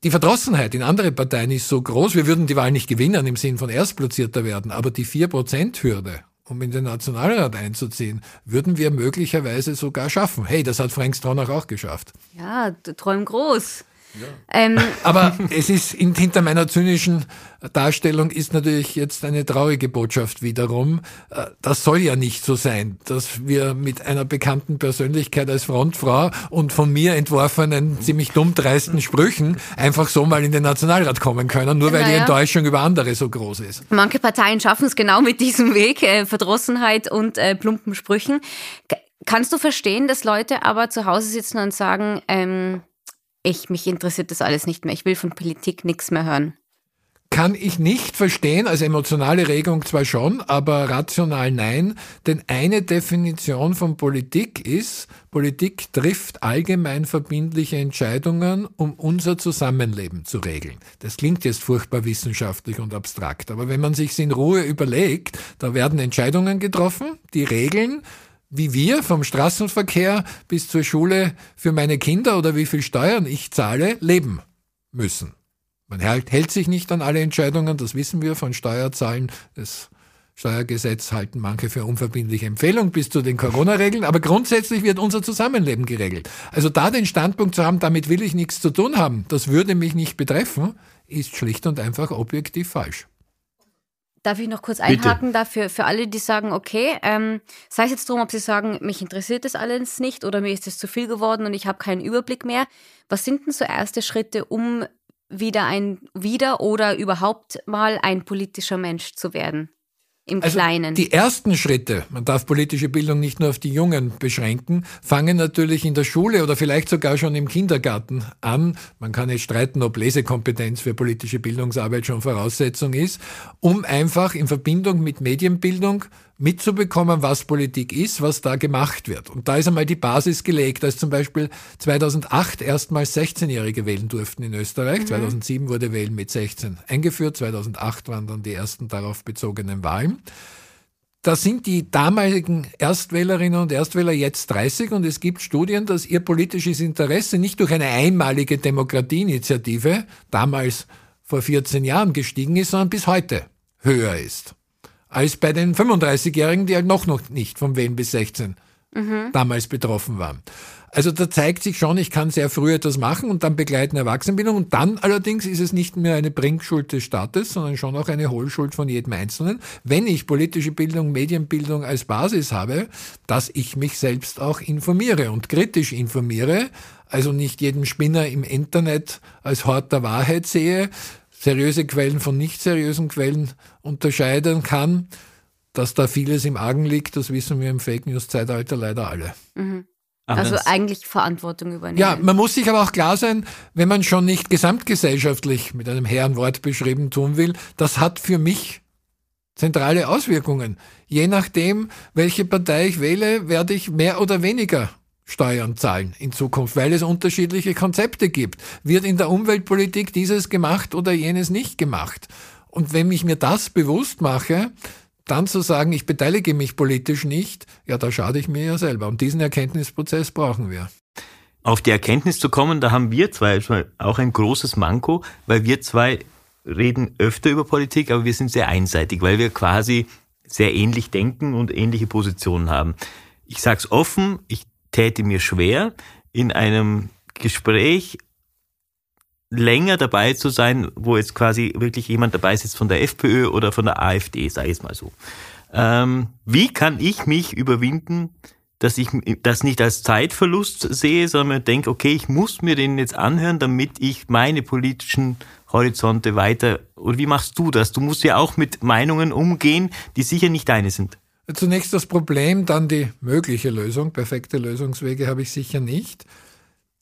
Die Verdrossenheit in andere Parteien ist so groß, wir würden die Wahl nicht gewinnen im Sinn von Erstplatzierter werden, aber die 4%-Hürde, um in den Nationalrat einzuziehen, würden wir möglicherweise sogar schaffen. Hey, das hat Frank Stronach auch geschafft. Ja, träum groß. Ähm. Aber es ist in, hinter meiner zynischen Darstellung ist natürlich jetzt eine traurige Botschaft wiederum. Äh, das soll ja nicht so sein, dass wir mit einer bekannten Persönlichkeit als Frontfrau und von mir entworfenen ziemlich dumm dreisten Sprüchen einfach so mal in den Nationalrat kommen können, nur weil naja. die Enttäuschung über andere so groß ist. Manche Parteien schaffen es genau mit diesem Weg, äh, Verdrossenheit und äh, plumpen Sprüchen. Kannst du verstehen, dass Leute aber zu Hause sitzen und sagen, ähm, ich, mich interessiert das alles nicht mehr. Ich will von Politik nichts mehr hören. Kann ich nicht verstehen, als emotionale Regung zwar schon, aber rational nein, denn eine Definition von Politik ist, Politik trifft allgemein verbindliche Entscheidungen, um unser Zusammenleben zu regeln. Das klingt jetzt furchtbar wissenschaftlich und abstrakt, aber wenn man sich in Ruhe überlegt, da werden Entscheidungen getroffen, die regeln, wie wir vom Straßenverkehr bis zur Schule für meine Kinder oder wie viel Steuern ich zahle, leben müssen. Man hält, sich nicht an alle Entscheidungen, das wissen wir von Steuerzahlen. Das Steuergesetz halten manche für unverbindliche Empfehlung bis zu den Corona-Regeln, aber grundsätzlich wird unser Zusammenleben geregelt. Also da den Standpunkt zu haben, damit will ich nichts zu tun haben, das würde mich nicht betreffen, ist schlicht und einfach objektiv falsch. Darf ich noch kurz einhaken dafür für alle, die sagen, okay, ähm, sei es jetzt darum, ob sie sagen, mich interessiert das alles nicht oder mir ist es zu viel geworden und ich habe keinen Überblick mehr. Was sind denn so erste Schritte, um wieder ein wieder oder überhaupt mal ein politischer Mensch zu werden? Im also Kleinen. Die ersten Schritte, man darf politische Bildung nicht nur auf die Jungen beschränken, fangen natürlich in der Schule oder vielleicht sogar schon im Kindergarten an. Man kann jetzt streiten, ob Lesekompetenz für politische Bildungsarbeit schon Voraussetzung ist, um einfach in Verbindung mit Medienbildung mitzubekommen, was Politik ist, was da gemacht wird. Und da ist einmal die Basis gelegt, als zum Beispiel 2008 erstmals 16-Jährige wählen durften in Österreich. Mhm. 2007 wurde Wählen mit 16 eingeführt. 2008 waren dann die ersten darauf bezogenen Wahlen. Da sind die damaligen Erstwählerinnen und Erstwähler jetzt 30 und es gibt Studien, dass ihr politisches Interesse nicht durch eine einmalige Demokratieinitiative, damals vor 14 Jahren gestiegen ist, sondern bis heute höher ist als bei den 35-Jährigen, die halt noch, noch nicht vom Wählen bis 16 mhm. damals betroffen waren. Also da zeigt sich schon, ich kann sehr früh etwas machen und dann begleiten Erwachsenenbildung und dann allerdings ist es nicht mehr eine Bringschuld des Staates, sondern schon auch eine Hohlschuld von jedem Einzelnen, wenn ich politische Bildung, Medienbildung als Basis habe, dass ich mich selbst auch informiere und kritisch informiere, also nicht jeden Spinner im Internet als Hort der Wahrheit sehe, seriöse Quellen von nicht seriösen Quellen unterscheiden kann, dass da vieles im Argen liegt, das wissen wir im Fake News-Zeitalter leider alle. Mhm. Also eigentlich Verantwortung übernehmen. Ja, man muss sich aber auch klar sein, wenn man schon nicht gesamtgesellschaftlich mit einem Herrenwort beschrieben tun will, das hat für mich zentrale Auswirkungen. Je nachdem, welche Partei ich wähle, werde ich mehr oder weniger Steuern zahlen in Zukunft, weil es unterschiedliche Konzepte gibt. Wird in der Umweltpolitik dieses gemacht oder jenes nicht gemacht? Und wenn ich mir das bewusst mache, dann zu sagen, ich beteilige mich politisch nicht, ja, da schade ich mir ja selber. Und diesen Erkenntnisprozess brauchen wir. Auf die Erkenntnis zu kommen, da haben wir zwei auch ein großes Manko, weil wir zwei reden öfter über Politik, aber wir sind sehr einseitig, weil wir quasi sehr ähnlich denken und ähnliche Positionen haben. Ich sage es offen, ich täte mir schwer, in einem Gespräch länger dabei zu sein, wo jetzt quasi wirklich jemand dabei sitzt von der FPÖ oder von der AfD, sei es mal so. Ähm, wie kann ich mich überwinden, dass ich das nicht als Zeitverlust sehe, sondern denke, okay, ich muss mir den jetzt anhören, damit ich meine politischen Horizonte weiter, oder wie machst du das? Du musst ja auch mit Meinungen umgehen, die sicher nicht deine sind. Zunächst das Problem, dann die mögliche Lösung. Perfekte Lösungswege habe ich sicher nicht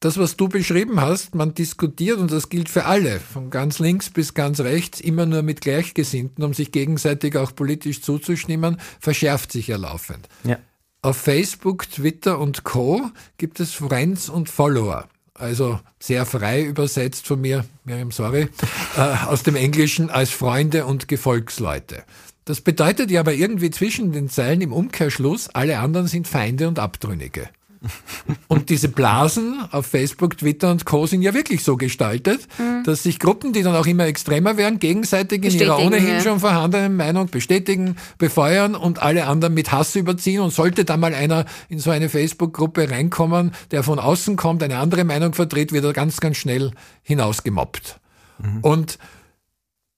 das, was du beschrieben hast, man diskutiert, und das gilt für alle, von ganz links bis ganz rechts, immer nur mit Gleichgesinnten, um sich gegenseitig auch politisch zuzustimmen, verschärft sich ja laufend. Ja. Auf Facebook, Twitter und Co. gibt es Friends und Follower. Also sehr frei übersetzt von mir, Miriam, sorry, äh, aus dem Englischen als Freunde und Gefolgsleute. Das bedeutet ja aber irgendwie zwischen den Zeilen im Umkehrschluss, alle anderen sind Feinde und Abtrünnige. Und diese Blasen auf Facebook, Twitter und Co. sind ja wirklich so gestaltet, mhm. dass sich Gruppen, die dann auch immer extremer werden, gegenseitig in ihrer ohnehin ja. schon vorhandenen Meinung bestätigen, befeuern und alle anderen mit Hass überziehen. Und sollte da mal einer in so eine Facebook-Gruppe reinkommen, der von außen kommt, eine andere Meinung vertritt, wird er ganz, ganz schnell hinausgemobbt. Mhm. Und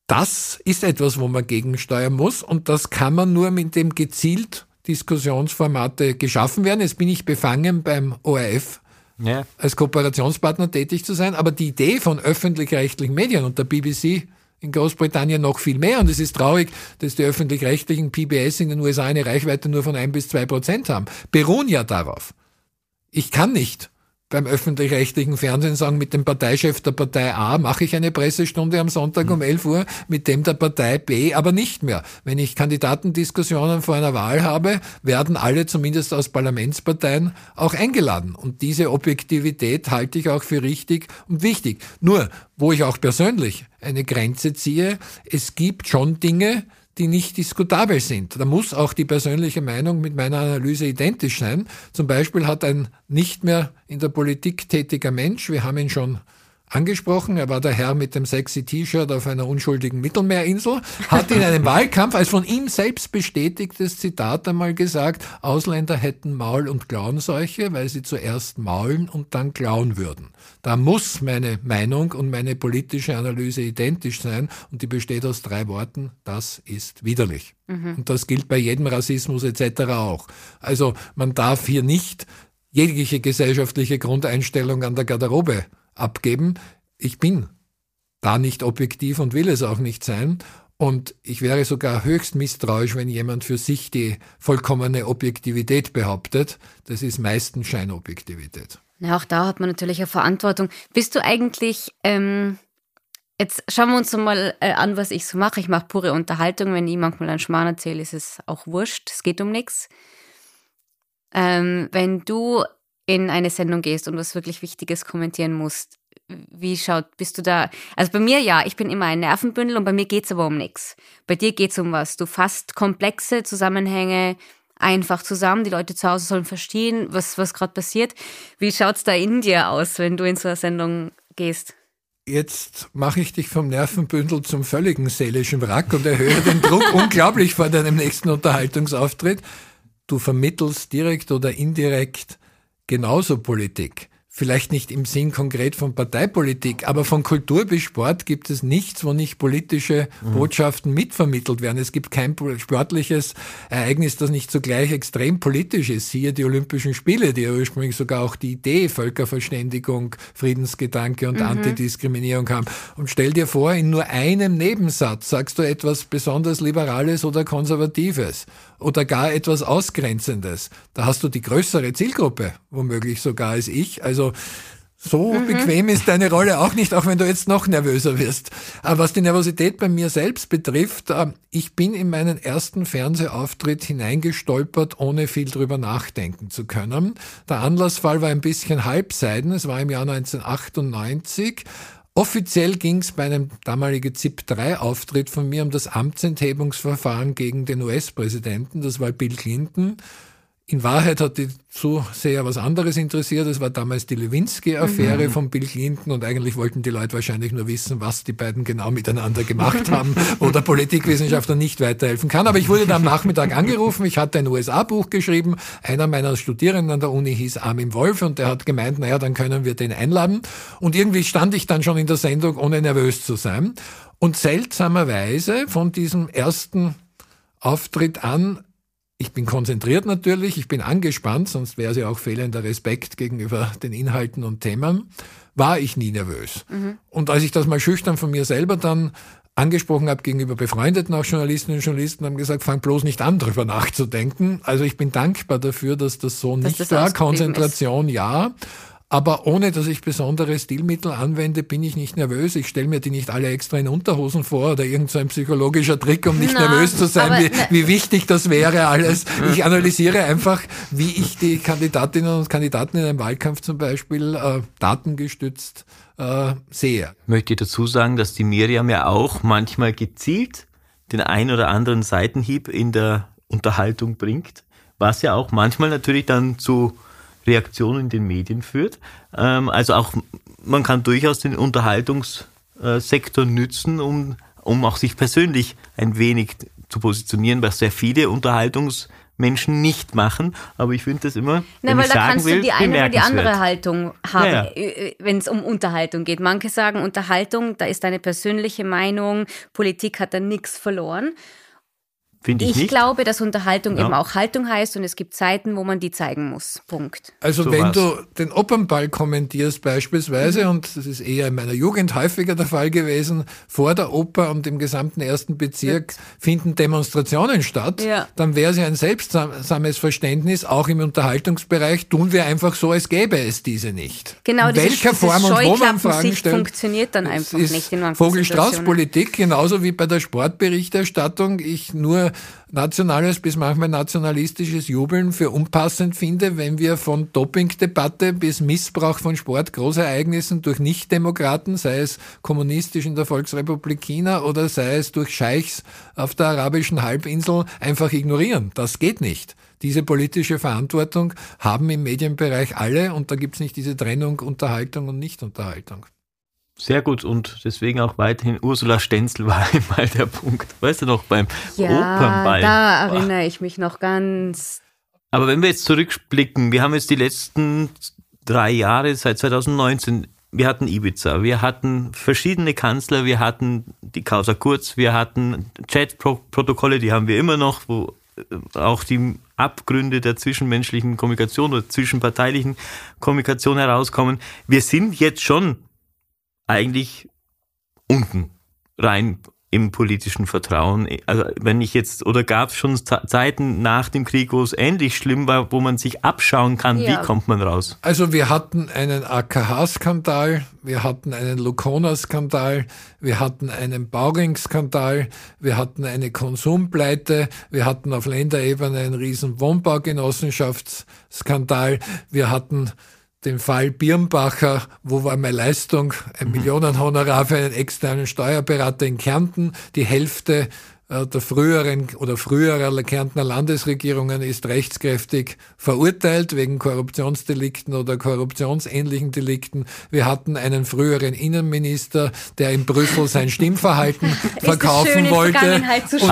das ist etwas, wo man gegensteuern muss und das kann man nur mit dem gezielt Diskussionsformate geschaffen werden. Jetzt bin ich befangen beim ORF ja. als Kooperationspartner tätig zu sein, aber die Idee von öffentlich-rechtlichen Medien und der BBC in Großbritannien noch viel mehr. Und es ist traurig, dass die öffentlich-rechtlichen PBS in den USA eine Reichweite nur von ein bis zwei Prozent haben. Beruhen ja darauf. Ich kann nicht beim öffentlich-rechtlichen Fernsehen sagen, mit dem Parteichef der Partei A mache ich eine Pressestunde am Sonntag um 11 Uhr, mit dem der Partei B aber nicht mehr. Wenn ich Kandidatendiskussionen vor einer Wahl habe, werden alle zumindest aus Parlamentsparteien auch eingeladen. Und diese Objektivität halte ich auch für richtig und wichtig. Nur, wo ich auch persönlich eine Grenze ziehe, es gibt schon Dinge, die nicht diskutabel sind. Da muss auch die persönliche Meinung mit meiner Analyse identisch sein. Zum Beispiel hat ein nicht mehr in der Politik tätiger Mensch, wir haben ihn schon angesprochen. Er war der Herr mit dem sexy T-Shirt auf einer unschuldigen Mittelmeerinsel, hat in einem Wahlkampf als von ihm selbst bestätigtes Zitat einmal gesagt, Ausländer hätten Maul- und Klauenseuche, weil sie zuerst maulen und dann klauen würden. Da muss meine Meinung und meine politische Analyse identisch sein und die besteht aus drei Worten, das ist widerlich. Mhm. Und das gilt bei jedem Rassismus etc. auch. Also man darf hier nicht jegliche gesellschaftliche Grundeinstellung an der Garderobe abgeben. Ich bin da nicht objektiv und will es auch nicht sein. Und ich wäre sogar höchst misstrauisch, wenn jemand für sich die vollkommene Objektivität behauptet. Das ist meistens Scheinobjektivität. Na, auch da hat man natürlich eine Verantwortung. Bist du eigentlich, ähm, jetzt schauen wir uns mal äh, an, was ich so mache. Ich mache pure Unterhaltung. Wenn ich manchmal einen Schmarrn erzähle, ist es auch wurscht. Es geht um nichts. Ähm, wenn du in eine Sendung gehst und was wirklich Wichtiges kommentieren musst, wie schaut, bist du da? Also bei mir ja, ich bin immer ein Nervenbündel und bei mir geht es aber um nichts. Bei dir geht es um was. Du fasst komplexe Zusammenhänge einfach zusammen. Die Leute zu Hause sollen verstehen, was, was gerade passiert. Wie schaut es da in dir aus, wenn du in so eine Sendung gehst? Jetzt mache ich dich vom Nervenbündel zum völligen seelischen Wrack und erhöhe den Druck unglaublich vor deinem nächsten Unterhaltungsauftritt. Du vermittelst direkt oder indirekt genauso Politik. Vielleicht nicht im Sinn konkret von Parteipolitik, aber von Kultur bis Sport gibt es nichts, wo nicht politische mhm. Botschaften mitvermittelt werden. Es gibt kein sportliches Ereignis, das nicht zugleich extrem politisch ist. Siehe die Olympischen Spiele, die ja ursprünglich sogar auch die Idee Völkerverständigung, Friedensgedanke und mhm. Antidiskriminierung haben. Und stell dir vor, in nur einem Nebensatz sagst du etwas besonders Liberales oder Konservatives oder gar etwas Ausgrenzendes. Da hast du die größere Zielgruppe, womöglich sogar als ich. Also so mhm. bequem ist deine Rolle auch nicht, auch wenn du jetzt noch nervöser wirst. Aber was die Nervosität bei mir selbst betrifft, äh, ich bin in meinen ersten Fernsehauftritt hineingestolpert, ohne viel drüber nachdenken zu können. Der Anlassfall war ein bisschen halbseiden. Es war im Jahr 1998. Offiziell ging es bei einem damaligen ZIP-3-Auftritt von mir um das Amtsenthebungsverfahren gegen den US-Präsidenten. Das war Bill Clinton. In Wahrheit hat die Zuseher was anderes interessiert. Es war damals die Lewinsky-Affäre mhm. von Bill Clinton und eigentlich wollten die Leute wahrscheinlich nur wissen, was die beiden genau miteinander gemacht haben, wo der Politikwissenschaftler nicht weiterhelfen kann. Aber ich wurde da am Nachmittag angerufen. Ich hatte ein USA-Buch geschrieben. Einer meiner Studierenden an der Uni hieß Armin Wolf und der hat gemeint, naja, dann können wir den einladen. Und irgendwie stand ich dann schon in der Sendung, ohne nervös zu sein. Und seltsamerweise von diesem ersten Auftritt an ich bin konzentriert natürlich, ich bin angespannt, sonst wäre es ja auch fehlender Respekt gegenüber den Inhalten und Themen, war ich nie nervös. Mhm. Und als ich das mal schüchtern von mir selber dann angesprochen habe gegenüber befreundeten auch Journalistinnen und Journalisten, haben gesagt, fang bloß nicht an, drüber nachzudenken. Also ich bin dankbar dafür, dass das so dass nicht das war. Konzentration ist. ja. Aber ohne, dass ich besondere Stilmittel anwende, bin ich nicht nervös. Ich stelle mir die nicht alle extra in Unterhosen vor oder irgendein so psychologischer Trick, um nicht Na, nervös zu sein, wie, wie, wichtig das wäre alles. Ich analysiere einfach, wie ich die Kandidatinnen und Kandidaten in einem Wahlkampf zum Beispiel äh, datengestützt äh, sehe. Möchte ich dazu sagen, dass die Miriam ja auch manchmal gezielt den ein oder anderen Seitenhieb in der Unterhaltung bringt, was ja auch manchmal natürlich dann zu Reaktion in den Medien führt. Ähm, also auch, man kann durchaus den Unterhaltungssektor nützen, um, um auch sich persönlich ein wenig zu positionieren, was sehr viele Unterhaltungsmenschen nicht machen, aber ich finde das immer. Na, weil da kannst will, du die eine oder die andere Haltung haben, ja, ja. Äh, wenn es um Unterhaltung geht. Manche sagen, Unterhaltung, da ist deine persönliche Meinung, Politik hat da nichts verloren. Finde ich, ich nicht. glaube, dass Unterhaltung ja. eben auch Haltung heißt und es gibt Zeiten, wo man die zeigen muss. Punkt. Also so wenn was. du den Opernball kommentierst beispielsweise, mhm. und das ist eher in meiner Jugend häufiger der Fall gewesen, vor der Oper und im gesamten ersten Bezirk ja. finden Demonstrationen statt, ja. dann wäre es ja ein selbstsames Verständnis, auch im Unterhaltungsbereich tun wir einfach so, als gäbe es diese nicht. Genau, in welcher Form und wo man Fragen stellt, funktioniert dann einfach nicht in Vogel-Strauß-Politik, genauso wie bei der Sportberichterstattung. Ich nur nationales bis manchmal nationalistisches Jubeln für unpassend finde, wenn wir von Dopingdebatte bis Missbrauch von Sportgroßereignissen durch Nichtdemokraten, sei es kommunistisch in der Volksrepublik China oder sei es durch Scheichs auf der arabischen Halbinsel, einfach ignorieren. Das geht nicht. Diese politische Verantwortung haben im Medienbereich alle und da gibt es nicht diese Trennung Unterhaltung und Nichtunterhaltung. Sehr gut und deswegen auch weiterhin Ursula Stenzel war einmal der Punkt. Weißt du noch beim ja, Opernball? Da erinnere ich mich noch ganz. Aber wenn wir jetzt zurückblicken, wir haben jetzt die letzten drei Jahre seit 2019 wir hatten Ibiza, wir hatten verschiedene Kanzler, wir hatten die Causa Kurz, wir hatten Chat-Protokolle, die haben wir immer noch, wo äh, auch die Abgründe der zwischenmenschlichen Kommunikation oder zwischenparteilichen Kommunikation herauskommen. Wir sind jetzt schon eigentlich unten rein im politischen Vertrauen. Also wenn ich jetzt, oder gab es schon Zeiten nach dem Krieg, wo es ähnlich schlimm war, wo man sich abschauen kann, ja. wie kommt man raus? Also wir hatten einen AKH-Skandal, wir hatten einen Lukona-Skandal, wir hatten einen Bauring-Skandal, wir hatten eine Konsumpleite, wir hatten auf Länderebene einen riesen Wohnbaugenossenschaftsskandal, wir hatten den Fall Birnbacher, wo war meine Leistung, ein mhm. Millionenhonorar für einen externen Steuerberater in Kärnten, die Hälfte der früheren oder früherer Kärntner Landesregierungen ist rechtskräftig verurteilt wegen Korruptionsdelikten oder korruptionsähnlichen Delikten. Wir hatten einen früheren Innenminister, der in Brüssel sein Stimmverhalten verkaufen wollte. Und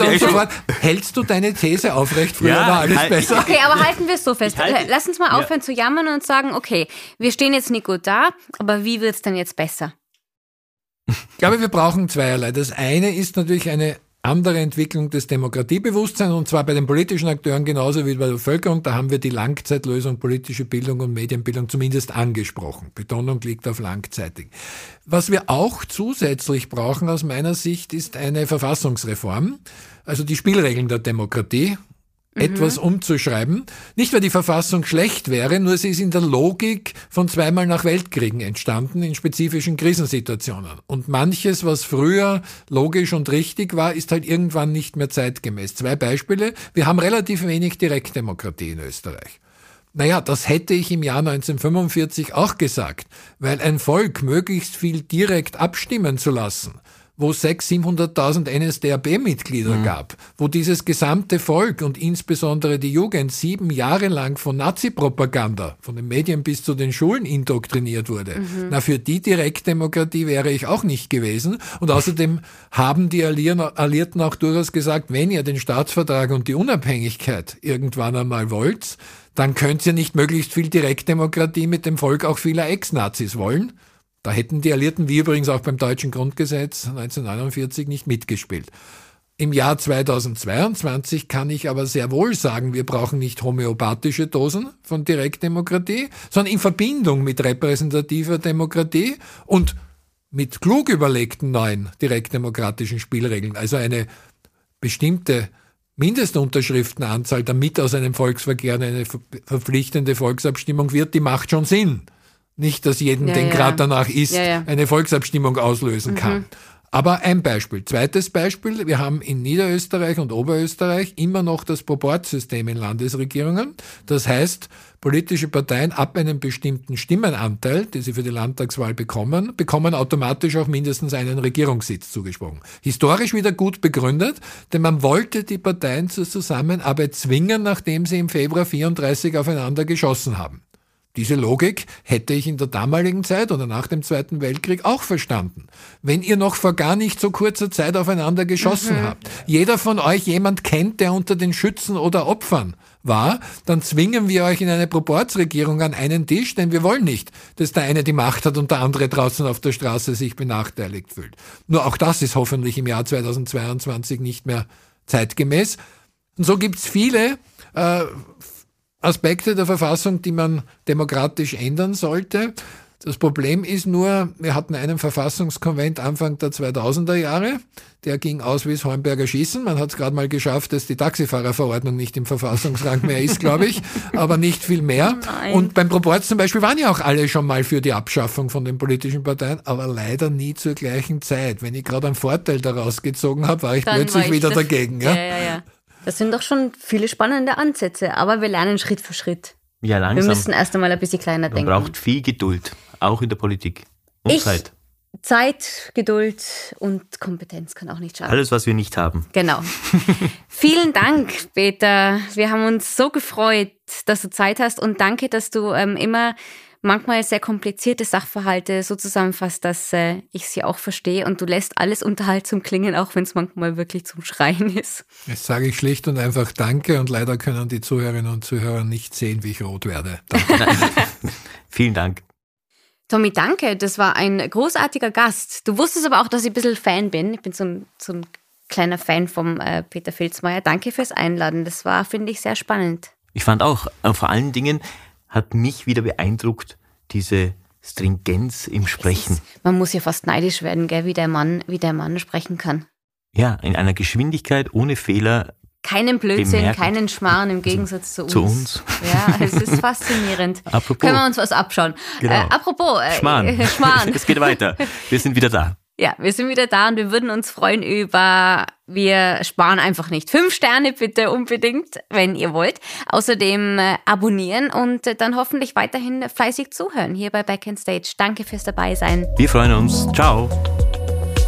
und so fort. Hältst du deine These aufrecht? Früher ja, war alles halt, besser. Okay, aber halten wir es so fest. Halte, Lass uns mal aufhören ja. zu jammern und sagen, okay, wir stehen jetzt nicht gut da, aber wie wird es denn jetzt besser? Ich glaube, wir brauchen zweierlei. Das eine ist natürlich eine andere Entwicklung des Demokratiebewusstseins, und zwar bei den politischen Akteuren genauso wie bei der Bevölkerung. Da haben wir die Langzeitlösung politische Bildung und Medienbildung zumindest angesprochen. Betonung liegt auf langzeitig. Was wir auch zusätzlich brauchen aus meiner Sicht ist eine Verfassungsreform, also die Spielregeln der Demokratie Mhm. etwas umzuschreiben. Nicht, weil die Verfassung schlecht wäre, nur sie ist in der Logik von zweimal nach Weltkriegen entstanden, in spezifischen Krisensituationen. Und manches, was früher logisch und richtig war, ist halt irgendwann nicht mehr zeitgemäß. Zwei Beispiele. Wir haben relativ wenig Direktdemokratie in Österreich. Naja, das hätte ich im Jahr 1945 auch gesagt, weil ein Volk möglichst viel direkt abstimmen zu lassen, wo 600.000, 700.000 NSDAP-Mitglieder mhm. gab, wo dieses gesamte Volk und insbesondere die Jugend sieben Jahre lang von Nazi-Propaganda, von den Medien bis zu den Schulen indoktriniert wurde. Mhm. Na, für die Direktdemokratie wäre ich auch nicht gewesen. Und außerdem haben die Alliierten auch durchaus gesagt, wenn ihr den Staatsvertrag und die Unabhängigkeit irgendwann einmal wollt, dann könnt ihr nicht möglichst viel Direktdemokratie mit dem Volk auch vieler Ex-Nazis wollen. Da hätten die Alliierten, wie übrigens auch beim deutschen Grundgesetz 1949, nicht mitgespielt. Im Jahr 2022 kann ich aber sehr wohl sagen, wir brauchen nicht homöopathische Dosen von Direktdemokratie, sondern in Verbindung mit repräsentativer Demokratie und mit klug überlegten neuen direktdemokratischen Spielregeln, also eine bestimmte Mindestunterschriftenanzahl, damit aus einem Volksverkehr eine verpflichtende Volksabstimmung wird, die macht schon Sinn. Nicht, dass jeden, ja, den ja. gerade danach ist, ja, eine Volksabstimmung auslösen kann. Mhm. Aber ein Beispiel. Zweites Beispiel. Wir haben in Niederösterreich und Oberösterreich immer noch das Proportsystem in Landesregierungen. Das heißt, politische Parteien ab einem bestimmten Stimmenanteil, die sie für die Landtagswahl bekommen, bekommen automatisch auch mindestens einen Regierungssitz zugesprochen. Historisch wieder gut begründet, denn man wollte die Parteien zur Zusammenarbeit zwingen, nachdem sie im Februar 34 aufeinander geschossen haben. Diese Logik hätte ich in der damaligen Zeit oder nach dem Zweiten Weltkrieg auch verstanden. Wenn ihr noch vor gar nicht so kurzer Zeit aufeinander geschossen mhm. habt, jeder von euch jemand kennt, der unter den Schützen oder Opfern war, dann zwingen wir euch in eine Proportsregierung an einen Tisch, denn wir wollen nicht, dass der eine die Macht hat und der andere draußen auf der Straße sich benachteiligt fühlt. Nur auch das ist hoffentlich im Jahr 2022 nicht mehr zeitgemäß. Und so gibt's viele äh, Aspekte der Verfassung, die man demokratisch ändern sollte. Das Problem ist nur, wir hatten einen Verfassungskonvent Anfang der 2000er Jahre. Der ging aus wie das Hornberger Schießen. Man hat es gerade mal geschafft, dass die Taxifahrerverordnung nicht im Verfassungsrang mehr ist, glaube ich, aber nicht viel mehr. Nein. Und beim Proporz zum Beispiel waren ja auch alle schon mal für die Abschaffung von den politischen Parteien, aber leider nie zur gleichen Zeit. Wenn ich gerade einen Vorteil daraus gezogen habe, war ich Dann plötzlich war ich wieder dagegen. Ja? Ja, ja. Das sind doch schon viele spannende Ansätze, aber wir lernen Schritt für Schritt. Ja, langsam. Wir müssen erst einmal ein bisschen kleiner Man denken. Man braucht viel Geduld, auch in der Politik. Und ich, Zeit. Zeit, Geduld und Kompetenz kann auch nicht schaden. Alles, was wir nicht haben. Genau. Vielen Dank, Peter. Wir haben uns so gefreut, dass du Zeit hast und danke, dass du ähm, immer manchmal sehr komplizierte Sachverhalte so zusammenfasst, dass äh, ich sie auch verstehe und du lässt alles unterhaltsam klingen, auch wenn es manchmal wirklich zum Schreien ist. Jetzt sage ich schlicht und einfach Danke und leider können die Zuhörerinnen und Zuhörer nicht sehen, wie ich rot werde. Vielen Dank. Tommy, danke. Das war ein großartiger Gast. Du wusstest aber auch, dass ich ein bisschen Fan bin. Ich bin so ein, so ein kleiner Fan vom äh, Peter Filzmeier. Danke fürs Einladen. Das war, finde ich, sehr spannend. Ich fand auch, äh, vor allen Dingen, hat mich wieder beeindruckt, diese Stringenz im Sprechen. Ist, man muss ja fast neidisch werden, gell, wie der Mann, wie der Mann sprechen kann. Ja, in einer Geschwindigkeit ohne Fehler. Keinen Blödsinn, bemerken. keinen Schmarrn im Gegensatz zu uns. Zu uns. Ja, es ist faszinierend. apropos. Können wir uns was abschauen. Genau. Äh, apropos. Äh, Schmarrn. Schmarrn. es geht weiter. Wir sind wieder da. Ja, wir sind wieder da und wir würden uns freuen über, wir sparen einfach nicht. Fünf Sterne bitte unbedingt, wenn ihr wollt. Außerdem äh, abonnieren und äh, dann hoffentlich weiterhin fleißig zuhören hier bei Back Stage. Danke fürs dabei sein. Wir freuen uns. Ciao.